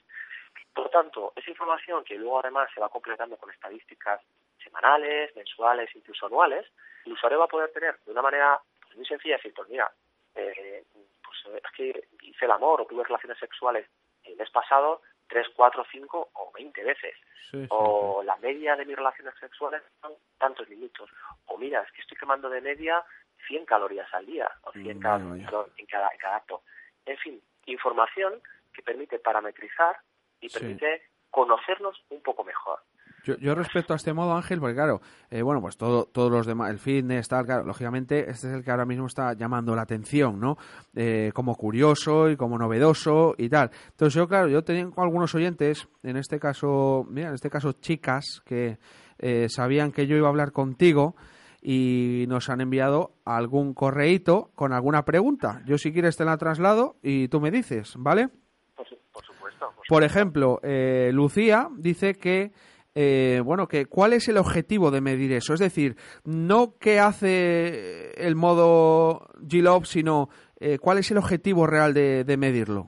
S6: Por tanto, esa información que luego además se va completando con estadísticas semanales, mensuales, incluso anuales, el usuario va a poder tener de una manera pues, muy sencilla decir, pues mira, eh, pues es que hice el amor o tuve relaciones sexuales el mes pasado 3, 4, 5 o 20 veces.
S2: Sí, sí,
S6: O la media de mis relaciones sexuales son tantos minutos. O mira, es que estoy quemando de media 100 calorías al día, o 100 cada,
S2: Vaya, vaya.
S6: perdón, en, cada, en cada acto. En fin, información que permite parametrizar y permite conocernos un poco mejor.
S2: Yo, yo respecto a este modo, Ángel, porque claro, eh, bueno, pues todo, todos los demás, el fitness, tal, claro, lógicamente este es el que ahora mismo está llamando la atención, ¿no? Eh, como curioso y como novedoso y tal. Entonces yo, claro, yo tengo algunos oyentes, en este caso, mira, en este caso chicas, que eh, sabían que yo iba a hablar contigo y nos han enviado algún correíto con alguna pregunta. Yo si quieres te la traslado y tú me dices, ¿vale?
S6: Por, su- por supuesto. por
S2: Por ejemplo, eh, Lucía dice que, eh, bueno, que cuál es el objetivo de medir eso. Es decir, no qué hace el modo G-Love, sino eh, cuál es el objetivo real de, de medirlo.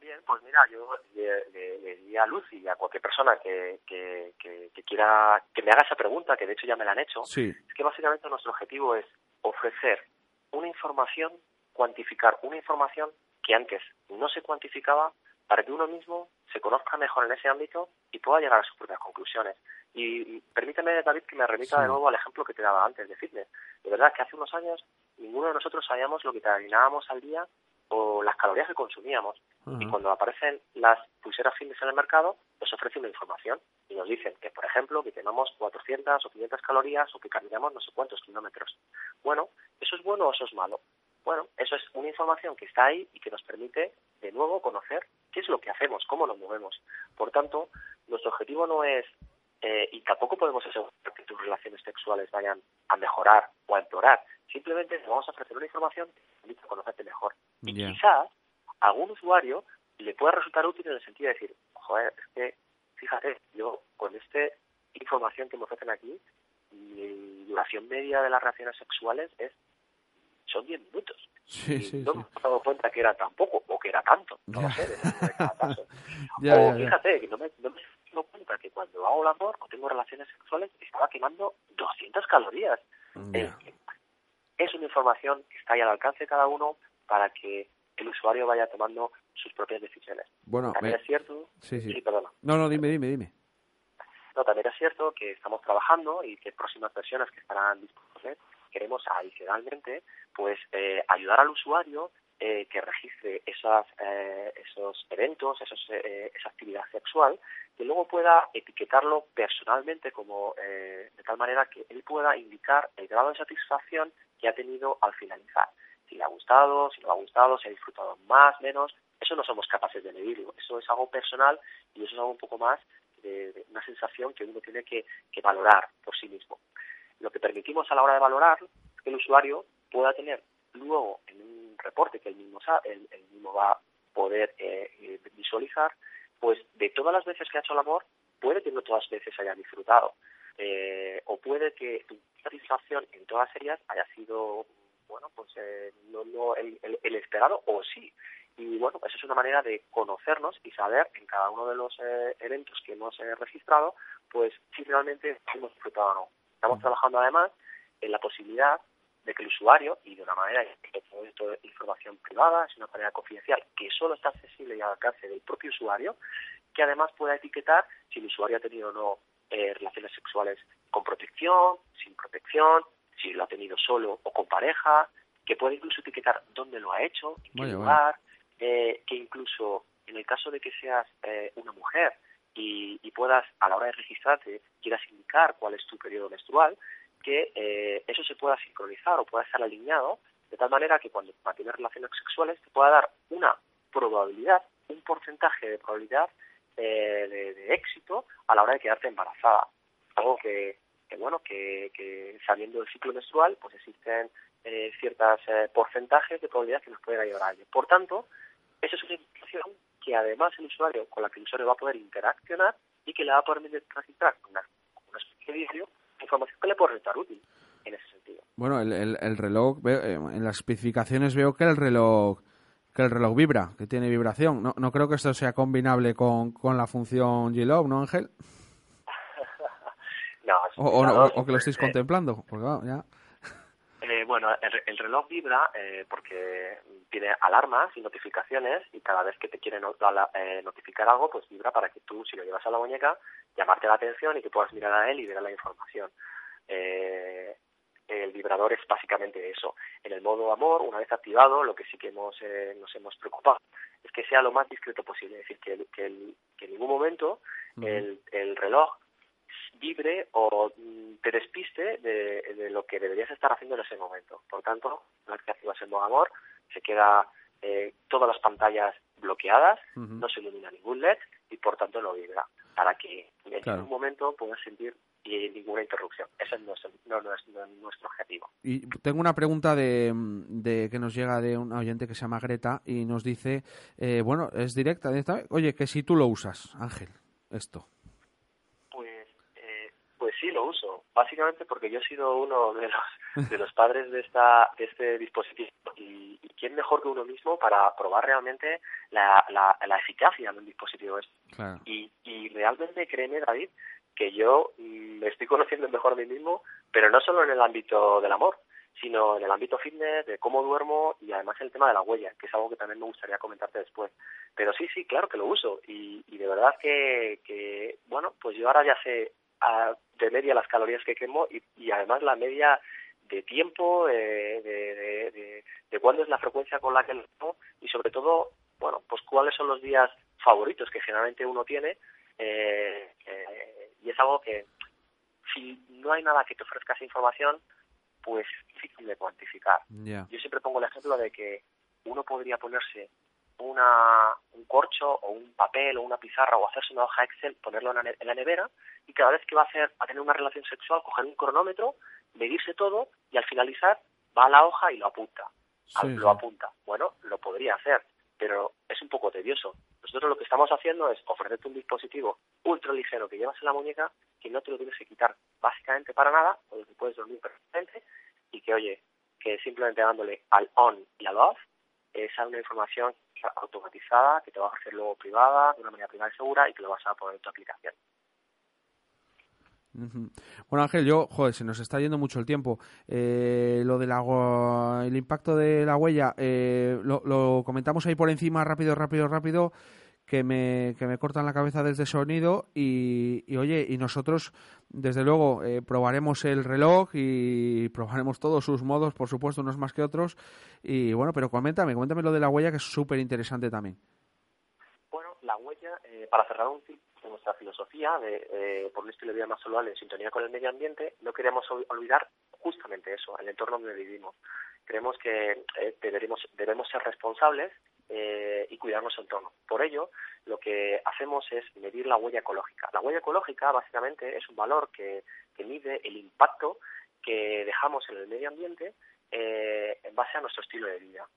S6: Bien, pues mira, yo eh, diría a Lucy y a cualquier persona que, que, que, que quiera que me haga esa pregunta, que de hecho ya me la han hecho,
S2: Sí.
S6: es que básicamente nuestro objetivo es ofrecer una información, cuantificar una información que antes no se cuantificaba para que uno mismo se conozca mejor en ese ámbito y pueda llegar a sus propias conclusiones. Y, y permíteme, David, que me remita
S2: Sí.
S6: de nuevo al ejemplo que te daba antes de fitness. De verdad que hace unos años ninguno de nosotros sabíamos lo que terminábamos al día o las calorías que consumíamos. Y cuando aparecen las pulseras fitness en el mercado, nos ofrecen una información y nos dicen que, por ejemplo, que quemamos 400 o 500 calorías o que caminamos no sé cuántos kilómetros. Bueno, ¿eso es bueno o eso es malo? Bueno, eso es una información que está ahí y que nos permite, de nuevo, conocer qué es lo que hacemos, cómo nos movemos. Por tanto, nuestro objetivo no es, eh, y tampoco podemos asegurar que tus relaciones sexuales vayan a mejorar o a empeorar. Simplemente te vamos a ofrecer una información que te permite conocerte mejor. Y
S2: Ya.
S6: quizás a algún usuario le pueda resultar útil en el sentido de decir, joder, es que, fíjate, yo con esta información que me ofrecen aquí, mi duración media de las relaciones sexuales es son 10 minutos.
S2: Sí,
S6: y
S2: sí,
S6: no
S2: sí.
S6: me he dado cuenta que era tan poco o que era tanto, no lo
S2: Ya.
S6: sé, depende de cada caso.
S2: Ya,
S6: o
S2: ya, ya.
S6: fíjate que no me, no me he dado cuenta que cuando hago el amor o tengo relaciones sexuales estaba quemando 200 calorías.
S2: Ya.
S6: Es, una información que está ahí al alcance de cada uno para que el usuario vaya tomando sus propias decisiones.
S2: Bueno,
S6: También
S2: me-
S6: es cierto,
S2: sí, sí.
S6: perdona.
S2: No, no, dime, dime, dime.
S6: No, también es cierto que estamos trabajando y que próximas versiones que estarán disponibles queremos adicionalmente pues eh, ayudar al usuario eh, que registre esas, eh, esos eventos, esos, eh, esa actividad sexual, que luego pueda etiquetarlo personalmente como de tal manera que él pueda indicar el grado de satisfacción que ha tenido al finalizar. Si le ha gustado, si no le ha gustado, si ha disfrutado más, menos, eso no somos capaces de medirlo. Eso es algo personal y eso es algo un poco más de, de una sensación que uno tiene que, que valorar por sí mismo. Lo que permitimos a la hora de valorar es que el usuario pueda tener luego en un reporte que él mismo, sa- él, él mismo va a poder eh, eh, visualizar, pues de todas las veces que ha hecho el amor, puede que no todas las veces haya disfrutado. Eh, o puede que tu satisfacción en todas ellas haya sido, bueno, pues eh, no, no el, el- el esperado o sí. Y bueno, eso es una manera de conocernos y saber en cada uno de los eh, eventos que hemos eh, registrado, pues si realmente hemos disfrutado o no. Estamos trabajando además en la posibilidad de que el usuario, y de una manera que todo esto es información privada, es una manera confidencial, que solo está accesible y al alcance del propio usuario, que además pueda etiquetar si el usuario ha tenido o no eh, relaciones sexuales con protección, sin protección, si lo ha tenido solo o con pareja, que puede incluso etiquetar dónde lo ha hecho, en qué lugar, eh, que incluso en el caso de que seas eh, una mujer y, y puedas a la hora de registrarte quieras indicar cuál es tu periodo menstrual, que eh, eso se pueda sincronizar o pueda estar alineado de tal manera que cuando mantienes relaciones sexuales te pueda dar una probabilidad, un porcentaje de probabilidad eh, de, de éxito a la hora de quedarte embarazada. Algo que, que bueno, que, que sabiendo el ciclo menstrual, pues existen eh, ciertos porcentajes de probabilidad que nos pueden ayudar a ello. Por tanto, esa es información que además el usuario, con la que el usuario va a poder interaccionar y que le va a permitir registrar una, una especie de diario información que le puede resultar útil en ese sentido.
S2: Bueno, el, el, el reloj, veo- eh, en las especificaciones veo que el reloj que el reloj vibra, que tiene vibración. No, no creo que esto sea combinable con, con la función G-Love, ¿no, Ángel?
S6: No,
S2: O, o que lo estáis
S6: eh,
S2: contemplando. Porque, claro, ya.
S6: Eh, bueno, el, el reloj vibra eh, porque tiene alarmas y notificaciones y cada vez que te quiere no- ala- eh, notificar algo, pues vibra para que tú, si lo llevas a la muñeca, llamarte la atención y que puedas mirar a él y ver la información. Eh, el vibrador es básicamente eso. En el modo amor, una vez activado, lo que sí que hemos, eh, nos hemos preocupado es que sea lo más discreto posible, es decir, que, el- que, el- que en ningún momento el, el reloj vibre o mm, te despiste de, de lo que deberías estar haciendo en ese momento. Por tanto, una vez que activas el modo amor, se queda eh, todas las pantallas bloqueadas, no se ilumina ningún LED y por tanto no vibra, para que en
S2: Claro.
S6: ningún momento puedas sentir eh, ninguna interrupción. Ese es nuestro, no, no es, no es nuestro objetivo.
S2: Y tengo una pregunta de, de que nos llega de un oyente que se llama Greta y nos dice, eh, bueno, es directa, directa, oye, que si tú lo usas, Ángel, esto.
S6: Sí, lo uso. Básicamente porque yo he sido uno de los, de los padres de, esta, de este dispositivo y, y quién mejor que uno mismo para probar realmente la, la, la eficacia de un dispositivo este.
S2: Claro.
S6: Y, y realmente créeme, David, que yo mm, me estoy conociendo mejor a mí mismo, pero no solo en el ámbito del amor, sino en el ámbito fitness, de cómo duermo y además el tema de la huella, que es algo que también me gustaría comentarte después. Pero sí, sí, claro que lo uso y, y de verdad que, que, bueno, pues yo ahora ya sé ah, de media las calorías que quemo y, y además la media de tiempo, eh, de, de, de, de cuándo es la frecuencia con la que lo hago y sobre todo, bueno, pues cuáles son los días favoritos que generalmente uno tiene eh, eh, y es algo que si no hay nada que te ofrezca esa información, pues es difícil de cuantificar. Yo siempre pongo el ejemplo de que uno podría ponerse una, un corcho o un papel o una pizarra o hacerse una hoja Excel, ponerlo en la, en la nevera y cada vez que va a hacer a tener una relación sexual, coger un cronómetro, medirse todo y al finalizar va a la hoja y lo apunta.
S2: Sí,
S6: lo
S2: sí.
S6: apunta. Bueno, lo podría hacer, pero es un poco tedioso. Nosotros lo que estamos haciendo es ofrecerte un dispositivo ultra ligero que llevas en la muñeca que no te lo tienes que quitar básicamente para nada, o que puedes dormir perfectamente y que, oye, que simplemente dándole al on y al off es una información automatizada que te va a hacer luego privada, de una manera privada y segura y que lo vas a poner en tu aplicación.
S2: Bueno, Ángel, yo, joder, se nos está yendo mucho el tiempo. Eh, lo del agua, el impacto de la huella, eh, lo, lo comentamos ahí por encima, rápido, rápido, rápido, que me, que me cortan la cabeza desde sonido y, y, oye, y nosotros, desde luego, eh, probaremos el reloj y probaremos todos sus modos, por supuesto, unos más que otros. Y bueno, pero coméntame, coméntame lo de la huella, que es súper interesante también.
S6: Bueno, la huella, eh, para cerrar un ciclo de nuestra filosofía de eh, por un estilo de vida más saludable en sintonía con el medio ambiente, no queremos ol- olvidar justamente eso, el entorno donde vivimos. Creemos que eh, deberemos, debemos ser responsables eh, y cuidar nuestro entorno. Por ello, lo que hacemos es medir la huella ecológica. La huella ecológica, básicamente, es un valor que, que mide el impacto que dejamos en el medio ambiente eh, en base a nuestro estilo de vida.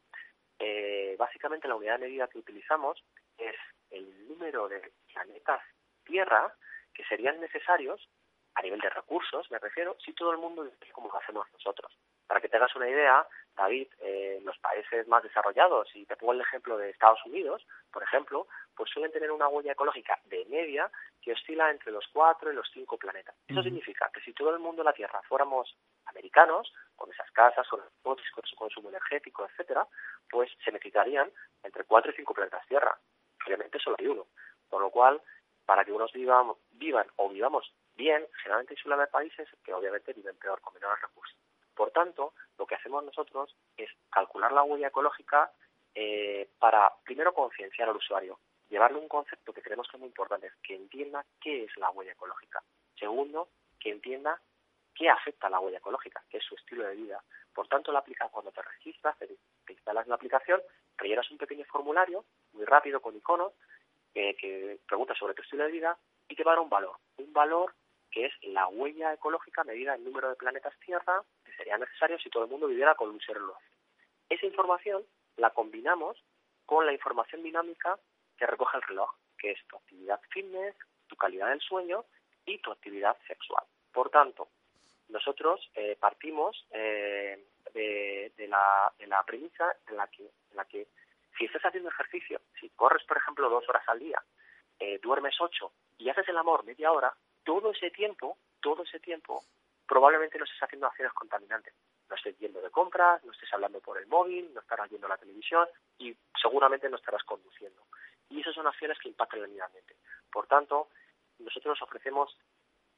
S6: Eh, básicamente, la unidad de medida que utilizamos es el número de planetas Tierra que serían necesarios a nivel de recursos, me refiero, si todo el mundo como lo hacemos nosotros. Para que te hagas una idea, David, eh, los países más desarrollados, y te pongo el ejemplo de Estados Unidos, por ejemplo, pues suelen tener una huella ecológica de media que oscila entre los cuatro y los cinco planetas. Eso significa que si todo el mundo en la Tierra fuéramos americanos, con esas casas, con los coches, con su consumo energético, etcétera, pues se necesitarían entre cuatro y cinco planetas Tierra. Obviamente solo hay uno. Con lo cual, para que unos vivan, vivan o vivamos bien, generalmente suele haber países que obviamente viven peor, con menores recursos. Por tanto, lo que hacemos nosotros es calcular la huella ecológica eh, para, primero, concienciar al usuario, llevarle un concepto que creemos que es muy importante, que entienda qué es la huella ecológica. Segundo, que entienda qué afecta a la huella ecológica, que es su estilo de vida. Por tanto, la aplica cuando te registras, te, te instalas la aplicación, rellenas un pequeño formulario, muy rápido, con iconos, eh, que pregunta sobre tu estilo de vida y te va a dar un valor. Un valor que es la huella ecológica medida en número de planetas Tierra que sería necesario si todo el mundo viviera con un ser luz. Esa información la combinamos con la información dinámica que recoge el reloj, que es tu actividad fitness, tu calidad del sueño y tu actividad sexual. Por tanto, nosotros eh, partimos eh, de, de, la, de la premisa en la que, en la que si estás haciendo ejercicio, si corres, por ejemplo, dos horas al día, eh, duermes ocho y haces el amor media hora, todo ese tiempo, todo ese tiempo, probablemente no estés haciendo acciones contaminantes. No estés yendo de compras, no estés hablando por el móvil, no estarás viendo la televisión y seguramente no estarás conduciendo. Y esas son acciones que impactan el medio ambiente. Por tanto, nosotros ofrecemos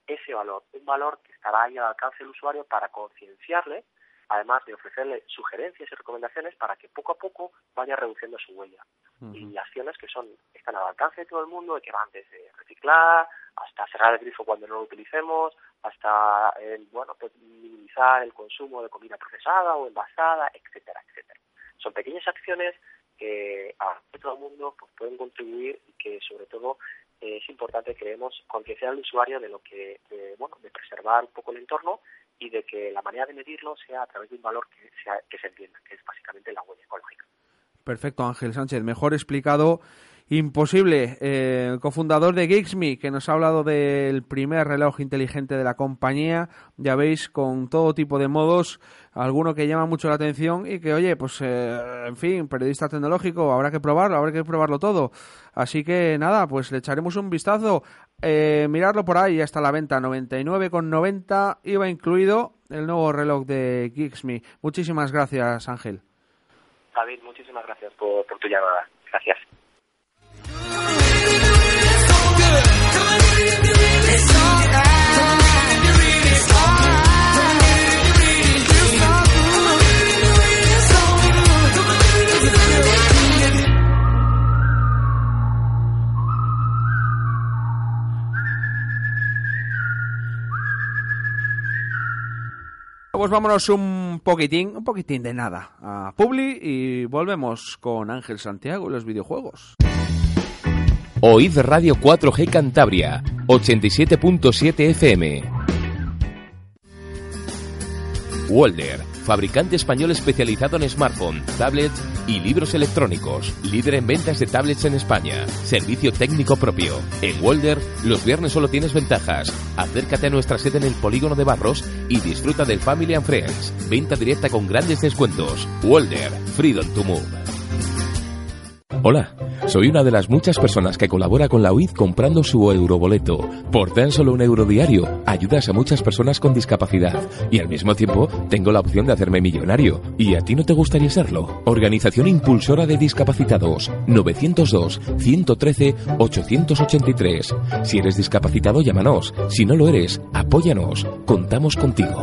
S6: ese valor, un valor que estará ahí al alcance del usuario para concienciarle, además de ofrecerle sugerencias y recomendaciones para que poco a poco vaya reduciendo su huella. Uh -huh. Y acciones que son están al alcance de todo el mundo, que van desde reciclar hasta cerrar el grifo cuando no lo utilicemos, hasta el, bueno, pues minimizar el consumo de comida procesada o envasada, etcétera, etcétera. Son pequeñas acciones que a todo el mundo pues, pueden contribuir y que sobre todo eh, es importante creemos concienciar al usuario de lo que de, bueno de preservar un poco el entorno y de que la manera de medirlo sea a través de un valor que, se entienda, que es básicamente la huella ecológica.
S2: Perfecto, Ángel Sánchez, mejor explicado imposible. Eh, el cofundador de Geeksme, que nos ha hablado del primer reloj inteligente de la compañía, ya veis, con todo tipo de modos, alguno que llama mucho la atención y que, oye, pues, eh, en fin, periodista tecnológico, habrá que probarlo, habrá que probarlo todo. Así que nada, pues le echaremos un vistazo. Eh, mirarlo por ahí, ya está a la venta, 99,90, iba incluido el nuevo reloj de Geeksme. Muchísimas gracias, Ángel.
S6: David, muchísimas gracias por, por tu llamada. Gracias.
S2: Pues vámonos un poquitín, un poquitín de nada a Publi y volvemos con Ángel Santiago y los videojuegos.
S7: Oíd Radio 4G Cantabria, 87.7 FM. Walder, fabricante español especializado en smartphone, tablets y libros electrónicos. Líder en ventas de tablets en España. Servicio técnico propio. En Walder, los viernes solo tienes ventajas. Acércate a nuestra sede en el Polígono de Barros y disfruta del Family and Friends. Venta directa con grandes descuentos. Walder, Freedom to Move. Hola, soy una de las muchas personas que colabora con la UID comprando su euroboleto. Por tan solo un euro diario, ayudas a muchas personas con discapacidad y al mismo tiempo tengo la opción de hacerme millonario. ¿Y a ti no te gustaría serlo? Organización Impulsora de Discapacitados, 902-113-883. Si eres discapacitado, llámanos. Si no lo eres, apóyanos. Contamos contigo.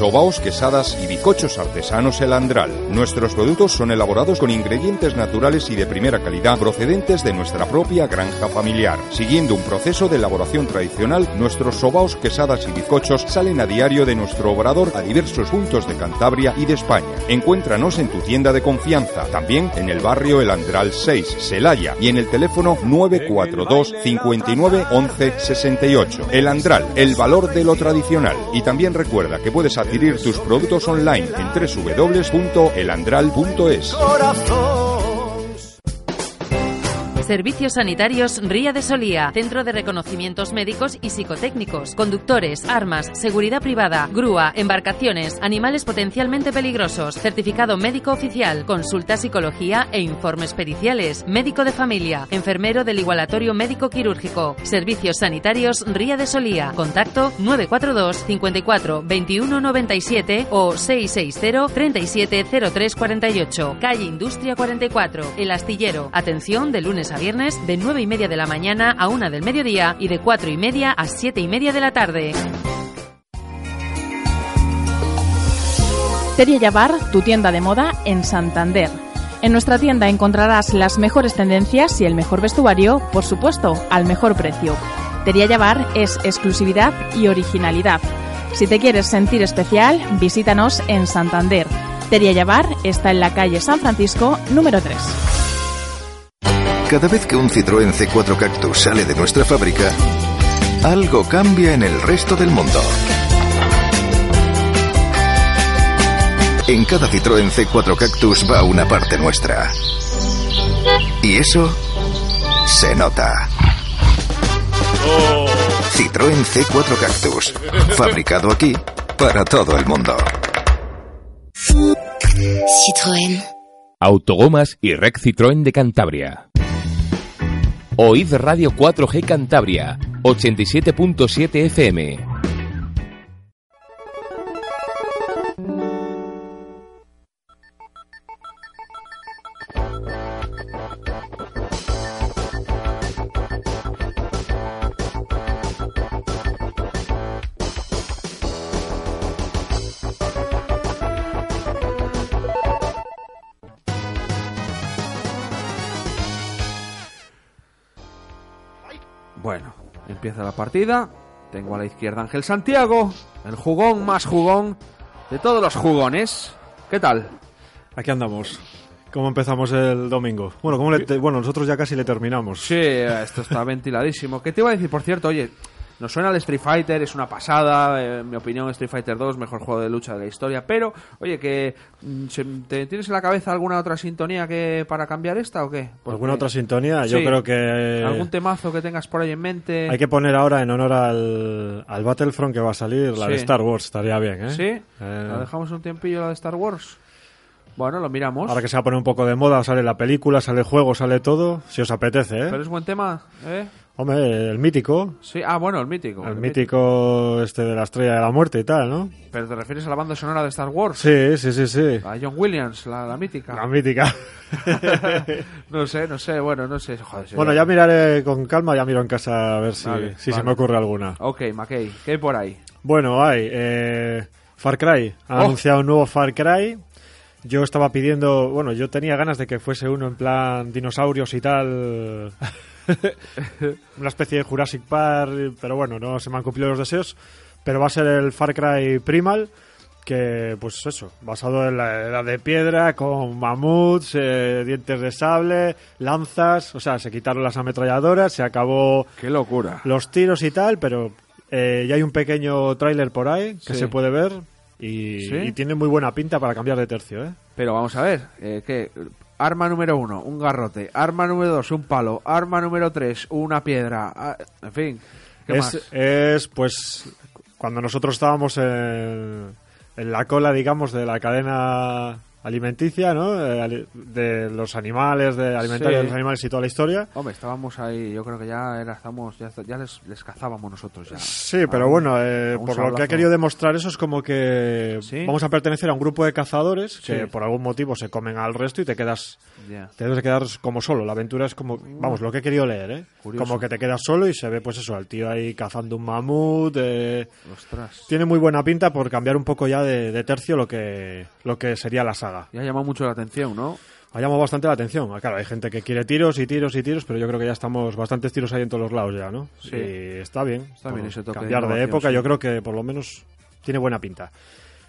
S8: Sobaos, quesadas y bicochos artesanos El Andral. Nuestros productos son elaborados con ingredientes naturales y de primera calidad procedentes de nuestra propia granja familiar. Siguiendo un proceso de elaboración tradicional, nuestros sobaos, quesadas y bizcochos salen a diario de nuestro obrador a diversos puntos de Cantabria y de España. Encuéntranos en tu tienda de confianza, también en el barrio El Andral 6, Celaya, y en el teléfono 942 59 11 68. El Andral, el valor de lo tradicional. Y también recuerda que puedes tus productos online en www.elandral.es.
S9: Servicios Sanitarios Ría de Solía, Centro de Reconocimientos Médicos y Psicotécnicos, conductores, armas, seguridad privada, grúa, embarcaciones, animales potencialmente peligrosos, certificado médico oficial, consulta psicología e informes periciales, médico de familia, enfermero del igualatorio médico quirúrgico, Servicios Sanitarios Ría de Solía, contacto 942 54 21 97 o 660 37 03 48, calle Industria 44, El Astillero, atención de lunes a viernes de 9 y media de la mañana a 1 del mediodía y de 4 y media a 7 y media de la tarde.
S10: Teria Yabar, tu tienda de moda en Santander. En nuestra tienda encontrarás las mejores tendencias y el mejor vestuario, por supuesto, al mejor precio. Teria Yabar es exclusividad y originalidad. Si te quieres sentir especial, visítanos en Santander. Teria Yabar está en la calle San Francisco, número 3.
S11: Cada vez que un Citroën C4 Cactus sale de nuestra fábrica, algo cambia en el resto del mundo. En cada Citroën C4 Cactus va una parte nuestra. Y eso se nota. Citroën C4 Cactus, fabricado aquí para todo el mundo.
S7: Citroën. Autogomas y Rec Citroën de Cantabria. Oíd Radio 4G Cantabria, 87.7 FM.
S2: Empieza la partida. Tengo a la izquierda Ángel Santiago, el jugón más jugón de todos los jugones. ¿Qué tal?
S12: Aquí andamos. ¿Cómo empezamos el domingo? Bueno, ¿cómo le te- bueno, nosotros ya casi le terminamos.
S2: Sí, esto está ventiladísimo. ¿Qué te iba a decir, por cierto? Oye, Nos suena al Street Fighter, es una pasada, eh, en mi opinión Street Fighter 2, mejor juego de lucha de la historia, pero, oye, que mm, ¿te tienes en la cabeza alguna otra sintonía que para cambiar esta o qué? Porque-
S12: ¿Alguna otra sintonía? Yo
S2: Sí.
S12: creo que
S2: ¿Algún temazo que tengas por ahí en mente?
S12: hay que poner ahora en honor al, al Battlefront que va a salir, la de. Star Wars, estaría bien, ¿eh?
S2: ¿Sí?
S12: Eh,
S2: ¿La dejamos un tiempillo la de Star Wars? Bueno, lo miramos.
S12: ahora que se va a poner un poco de moda, sale la película, sale el juego, sale todo, si os apetece, ¿eh?
S2: Pero es buen tema, ¿eh?
S12: Hombre, el mítico,
S2: Sí, ah, bueno, el mítico.
S12: el mítico este de la estrella de la muerte y tal, ¿no?
S2: Pero te refieres a la banda sonora de Star Wars.
S12: Sí, sí, sí, sí.
S2: A John Williams, la, la mítica.
S12: La mítica.
S2: no sé, no sé, bueno, no sé. Joder,
S12: Bueno, ya miraré con calma, ya miro en casa a ver si,
S2: Vale,
S12: si se me ocurre alguna.
S2: Ok, McKay, ¿qué hay por ahí?
S12: Bueno, hay eh, Far Cry. Han
S2: Oh.
S12: anunciado un nuevo Far Cry. Yo estaba pidiendo, bueno, yo tenía ganas de que fuese uno en plan dinosaurios y tal. Una especie de Jurassic Park, pero bueno, no se me han cumplido los deseos. Pero va a ser el Far Cry Primal, que pues eso, basado en la edad de piedra, con mamuts, eh, dientes de sable, lanzas, o sea, se quitaron las ametralladoras, se acabó
S2: Qué locura.
S12: los tiros y tal, pero eh, ya hay un pequeño tráiler por ahí que
S2: Sí.
S12: se puede ver y,
S2: ¿Sí?
S12: y tiene muy buena pinta para cambiar de tercio, ¿eh?
S2: Pero vamos a ver, eh, ¿qué? Arma número uno, un garrote. Arma número dos, un palo. Arma número tres, una piedra. Ah, en fin, ¿qué
S12: Es,
S2: más?
S12: es, pues, cuando nosotros estábamos en, en la cola, digamos, de la cadena alimenticia, ¿no? Eh, De los animales, de alimentaria
S2: Sí.
S12: de los animales y toda la historia.
S2: Hombre, estábamos ahí, yo creo que ya era, estamos, ya, ya les, les cazábamos nosotros ya.
S12: Sí, pero bueno, eh,
S2: a
S12: por lo que
S2: sablazo.
S12: ha querido demostrar eso es como que
S2: ¿Sí?
S12: vamos a pertenecer a un grupo de cazadores que
S2: Sí.
S12: por algún motivo se comen al resto y te quedas
S2: Ya.
S12: te debes de quedar como solo. La aventura es como, vamos, lo que he querido leer, ¿eh?
S2: Curioso.
S12: Como que te quedas solo y se ve, pues eso, al tío ahí cazando un mamut. eh,
S2: Ostras.
S12: Tiene muy buena pinta por cambiar un poco ya de, de tercio lo que, lo que sería la saga.
S2: Ya llama mucho la atención, ¿no?
S12: Ha llamado bastante la atención. Ah, Claro, hay gente que quiere tiros y tiros y tiros, pero yo creo que ya estamos bastantes tiros ahí en todos los lados ya, ¿no?
S2: Sí.
S12: Y está bien.
S2: Está bien ese toque de
S12: Cambiar de,
S2: innovación,
S12: época,
S2: sí.
S12: yo creo que por lo menos tiene buena pinta.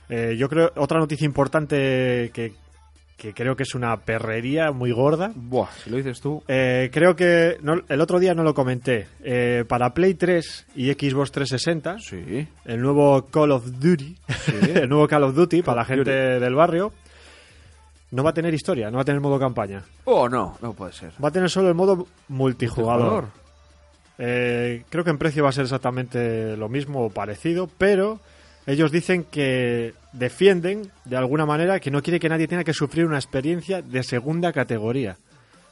S12: Eh, yo creo, otra noticia importante que, que creo que es una perrería muy gorda.
S2: Buah, si lo dices tú.
S12: Eh, creo que no- el otro día no lo comenté. Eh, para Play 3 y Xbox 360,
S2: Sí.
S12: el nuevo Call of Duty, el nuevo Call of Duty para la gente del barrio, no va a tener historia, no va a tener modo campaña.
S2: Oh, no, no puede ser.
S12: Va a tener solo el modo multijugador. Eh, creo que en precio va a ser exactamente lo mismo o parecido, pero ellos dicen que defienden de alguna manera que no quiere que nadie tenga que sufrir una experiencia de segunda categoría.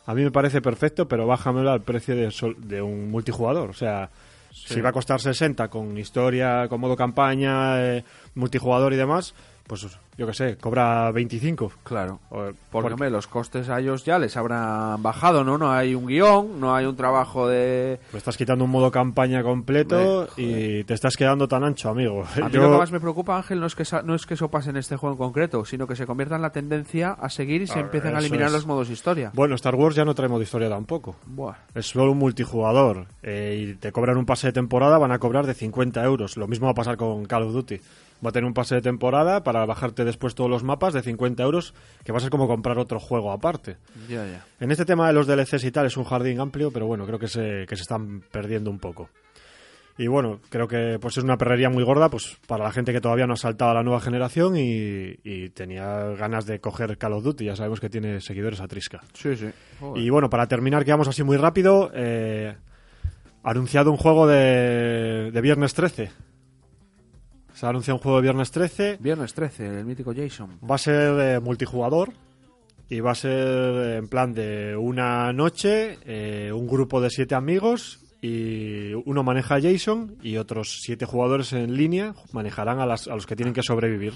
S12: A mí me parece perfecto, pero bájamelo al precio de, sol- de un multijugador. O sea, si va a costar 60 con historia, con modo campaña, eh, multijugador y demás, pues yo qué sé, cobra 25.
S2: Claro.
S12: O-
S2: Porque,
S12: porque-
S2: hombre, los costes a ellos ya les habrán bajado, ¿no? No hay un guion, no hay un trabajo de...
S12: Me estás quitando un modo campaña completo y te estás quedando tan ancho, amigo.
S2: A mí
S12: Yo-
S2: lo que más me preocupa, Ángel, no es que no es que eso pase en este juego en concreto, sino que se convierta en la tendencia a seguir y se
S12: Ah,
S2: empiecen a
S12: eso
S2: eliminar
S12: es.
S2: los modos historia.
S12: Bueno, Star Wars ya no trae modo historia tampoco.
S2: Buah.
S12: Es solo un multijugador. eh, y te cobran un pase de temporada, van a cobrar de 50 euros. Lo mismo va a pasar con Call of Duty. Va a tener un pase de temporada para bajarte después todos los mapas de 50 euros, que va a ser como comprar otro juego aparte.
S2: Ya, ya.
S12: En este tema de los DLCs y tal es un jardín amplio, pero bueno, creo que se, que se están perdiendo un poco. Y bueno, creo que pues es una perrería muy gorda pues para la gente que todavía no ha saltado a la nueva generación y, y tenía ganas de coger Call of Duty. Ya sabemos que tiene seguidores a trisca.
S2: Sí, sí. Joder.
S12: Y bueno, para terminar, que vamos así muy rápido, eh, anunciado un juego de, de Viernes 13. Se ha anunciado un juego de Viernes 13.
S2: Viernes 13, el mítico Jason.
S12: Va a ser eh, multijugador y va a ser en plan de una noche, eh, un grupo de siete amigos y uno maneja a Jason y otros siete jugadores en línea manejarán a, las- a los que tienen que sobrevivir.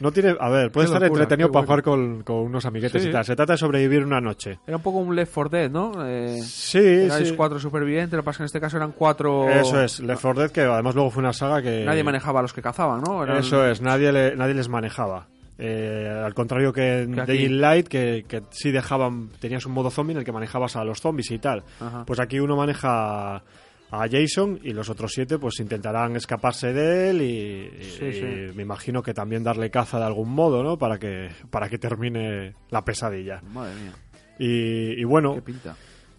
S12: No tiene, a ver, puede estar
S2: locura,
S12: entretenido para
S2: bueno.
S12: jugar con, con unos amiguetes
S2: Sí.
S12: y tal. Se trata de sobrevivir una noche.
S2: Era un poco un Left 4 Dead, ¿no? Eh,
S12: Sí,
S2: erais
S12: sí.
S2: cuatro supervivientes, lo que pasa que en este caso eran cuatro...
S12: Eso es, Left 4 Dead, que además luego fue una saga que...
S2: Nadie manejaba a los que cazaban, ¿no? Eran-
S12: Eso es, nadie, le- nadie les manejaba. Eh, al contrario que en. Dying Light, que, que sí dejaban, tenías un modo zombie en el que manejabas a los zombies y tal.
S2: Ajá.
S12: Pues aquí uno maneja a Jason y los otros siete pues intentarán escaparse de él y, y-
S2: Sí,
S12: y
S2: sí.
S12: me imagino que también darle caza de algún modo, ¿no? Para que, para que termine la pesadilla.
S2: Madre mía,
S12: Y, y bueno,
S2: qué pinta.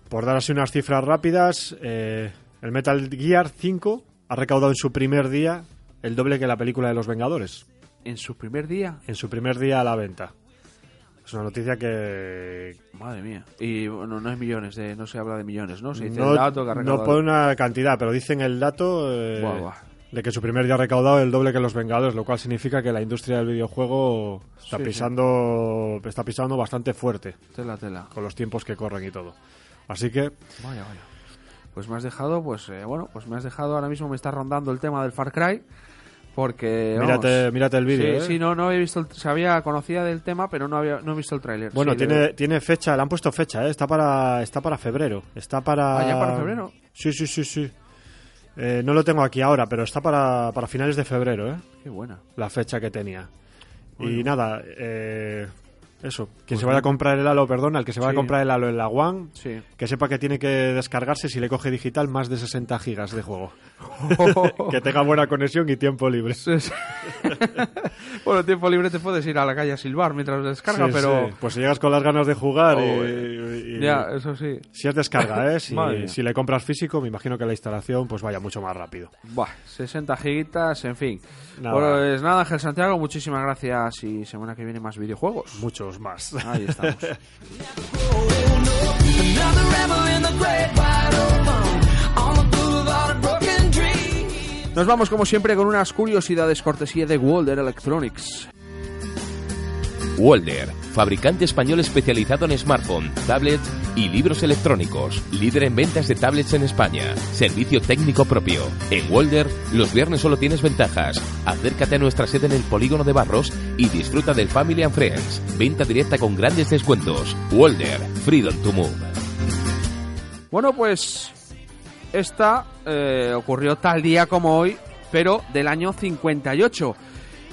S12: por dar así unas cifras rápidas, eh, El Metal Gear 5 ha recaudado en su primer día el doble que la película de los Vengadores.
S2: En su primer día.
S12: En su primer día a la venta. Es una noticia que
S2: Madre mía. Y bueno, no es millones, de, no se habla de millones, ¿no? Se dice
S12: no,
S2: el dato que ha
S12: no pone una cantidad, pero dicen el dato eh,
S2: Buah, buah.
S12: de que su primer día ha recaudado el doble que los Vengadores, lo cual significa que la industria del videojuego está
S2: Sí, sí.
S12: pisando está pisando bastante fuerte
S2: Tela, tela.
S12: con los tiempos que corren y todo. Así que
S2: Vaya, vaya. Pues me has dejado, pues eh, bueno, pues me has dejado ahora mismo me está rondando el tema del Far Cry. Porque. vamos,
S12: Mírate- mírate el vídeo,
S2: Sí,
S12: ¿eh?
S2: sí, no, no he visto. el- sabía, conocía del tema, pero no había no he visto el tráiler.
S12: bueno,
S2: Sí,
S12: tiene
S2: le-
S12: tiene fecha, le han puesto fecha, ¿eh? está para está para febrero, está para
S2: ¿Ah, ya para febrero?
S12: Sí, sí, sí, sí. Eh, no lo tengo aquí ahora, pero está para, para finales de febrero, ¿eh?
S2: Qué buena.
S12: La fecha que tenía. Y nada, eh, eso. Quien
S2: Pues
S12: se vaya a comprar el Halo, perdona, el que se vaya
S2: Sí.
S12: a comprar el Halo en la One,
S2: Sí.
S12: que sepa que tiene que descargarse si le coge digital más de 60 gigas de juego. que tenga buena conexión y tiempo libre.
S2: Sí, bueno, tiempo libre te puedes ir a la calle a silbar mientras descarga, pero.
S12: Pues si llegas con las ganas de jugar y-
S2: Joder.
S12: y, y-
S2: Ya, eso sí.
S12: Si es descarga, ¿eh? Si, si le compras físico, me imagino que la instalación pues vaya mucho más rápido.
S2: Buah, 60 gigitas, en fin.
S12: Nada.
S2: Bueno, pues nada, Ángel Santiago, muchísimas gracias y semana que viene más videojuegos.
S12: Muchos más.
S2: Ahí estamos. Nos vamos como siempre con unas curiosidades cortesía de Walder Electronics.
S7: Walder, fabricante español especializado en smartphone, tablet y libros electrónicos, líder en ventas de tablets en España, servicio técnico propio. En Walder, los viernes solo tienes ventajas. Acércate a nuestra sede en el polígono de Barros y disfruta del Family and Friends. Venta directa con grandes descuentos. Walder, Freedom to Move.
S2: Bueno, pues esta eh, ocurrió tal día como hoy, pero del año 58.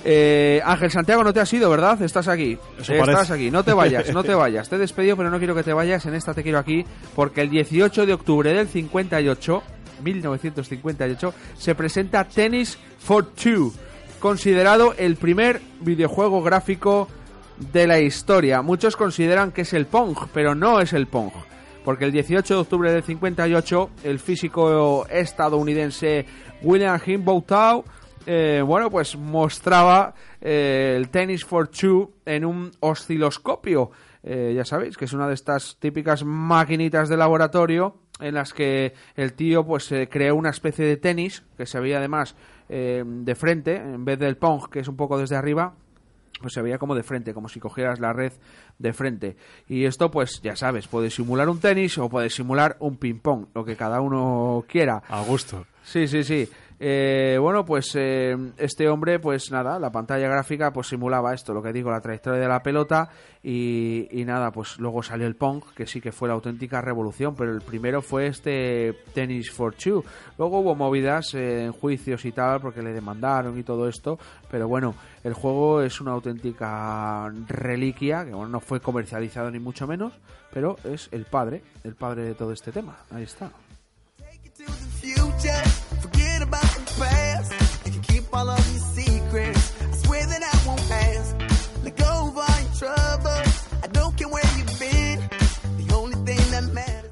S2: Eh, Ángel Santiago, no te has ido, ¿verdad? Estás aquí.
S12: Eso
S2: Estás
S12: parece.
S2: aquí. No te vayas, no te vayas. Te he despedido, pero no quiero que te vayas. En esta te quiero aquí, porque el 18 de octubre del 58, 1958, se presenta Tennis for Two, considerado el primer videojuego gráfico de la historia. Muchos consideran que es el Pong, pero no es el Pong. Porque el 18 de octubre del 58, el físico estadounidense William Himboutau, eh, bueno, pues mostraba eh, el Tennis for Two en un osciloscopio. Eh, ya sabéis que es una de estas típicas maquinitas de laboratorio en las que el tío pues eh, creó una especie de tenis que se veía además de frente en vez del Pong que es un poco desde arriba pues se veía como de frente, como si cogieras la red de frente. Y esto, pues ya sabes, puede simular un tenis o puede simular un ping-pong, lo que cada uno quiera.
S12: A gusto.
S2: Sí, sí, sí. Eh, bueno, pues eh, este hombre, pues nada, la pantalla gráfica pues simulaba esto, lo que digo, la trayectoria de la pelota y, nada, pues luego salió el Pong, que sí que fue la auténtica revolución, pero el primero fue este Tennis for Two. Luego hubo movidas eh, en juicios y tal, porque le demandaron y todo esto, pero bueno, el juego es una auténtica reliquia, que bueno, no fue comercializado ni mucho menos, pero es el padre, el padre de todo este tema. Ahí está.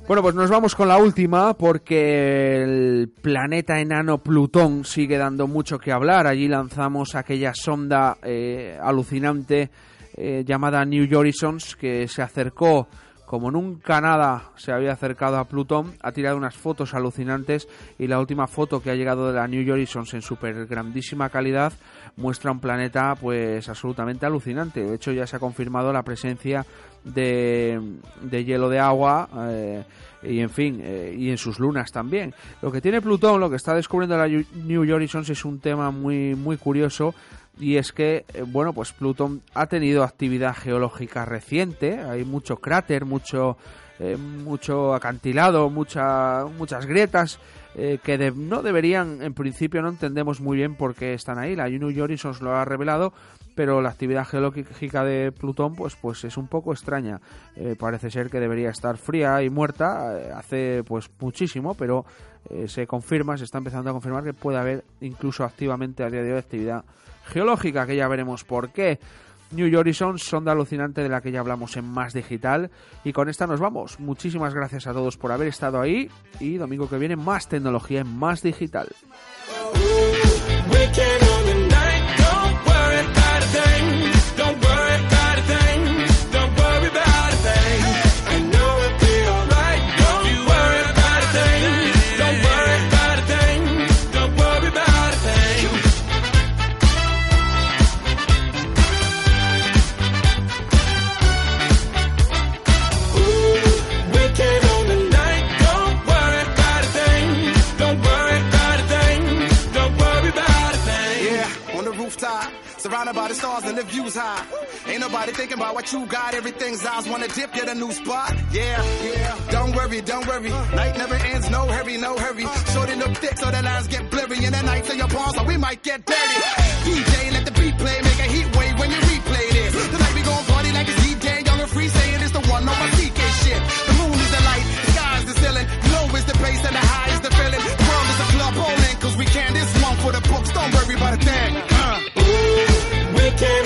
S2: Bueno, pues nos vamos con la última porque el planeta enano Plutón sigue dando mucho que hablar. Allí lanzamos aquella sonda eh, alucinante eh, llamada New Horizons que se acercó como nunca nada se había acercado a Plutón, ha tirado unas fotos alucinantes y la última foto que ha llegado de la New Horizons en super grandísima calidad muestra un planeta pues absolutamente alucinante. De hecho ya se ha confirmado la presencia de, de hielo de agua eh, y en fin, eh, y en sus lunas también. Lo que tiene Plutón, lo que está descubriendo la New Horizons es un tema muy, muy curioso y es que, eh, bueno, pues Plutón ha tenido actividad geológica reciente, hay mucho cráter, mucho, eh, mucho acantilado, mucha, muchas grietas eh, que de- no deberían, en principio no entendemos muy bien por qué están ahí. La New Horizons lo ha revelado, pero la actividad geológica de Plutón pues, pues es un poco extraña. Eh, parece ser que debería estar fría y muerta eh, hace pues muchísimo, pero eh, se confirma, se está empezando a confirmar que puede haber incluso activamente a día de hoy actividad geológica, que ya veremos por qué. New Horizons, sonda alucinante de la que ya hablamos en Más Digital. Y con esta nos vamos. Muchísimas gracias a todos por haber estado ahí. Y domingo que viene más tecnología en Más Digital.
S13: the views high. Ain't nobody thinking about what you got. Everything's eyes wanna dip, get a new spot. Yeah, yeah. Don't worry, don't worry. Night never ends, no hurry, no hurry. Shorty the thick, so the lines get blurry. And the nights in your palms, so we might get dirty. DJ, let the beat play, make a heat
S14: wave when you replay this. night we gon' party like it's D-Day, young and free, saying it's the one on my CK shit. The moon is the light, the sky's the ceiling, low is the bass, and the high is the feeling. World is a club, rolling, cause we can. This one for the books, don't worry about a thing. Uh. Ooh, we can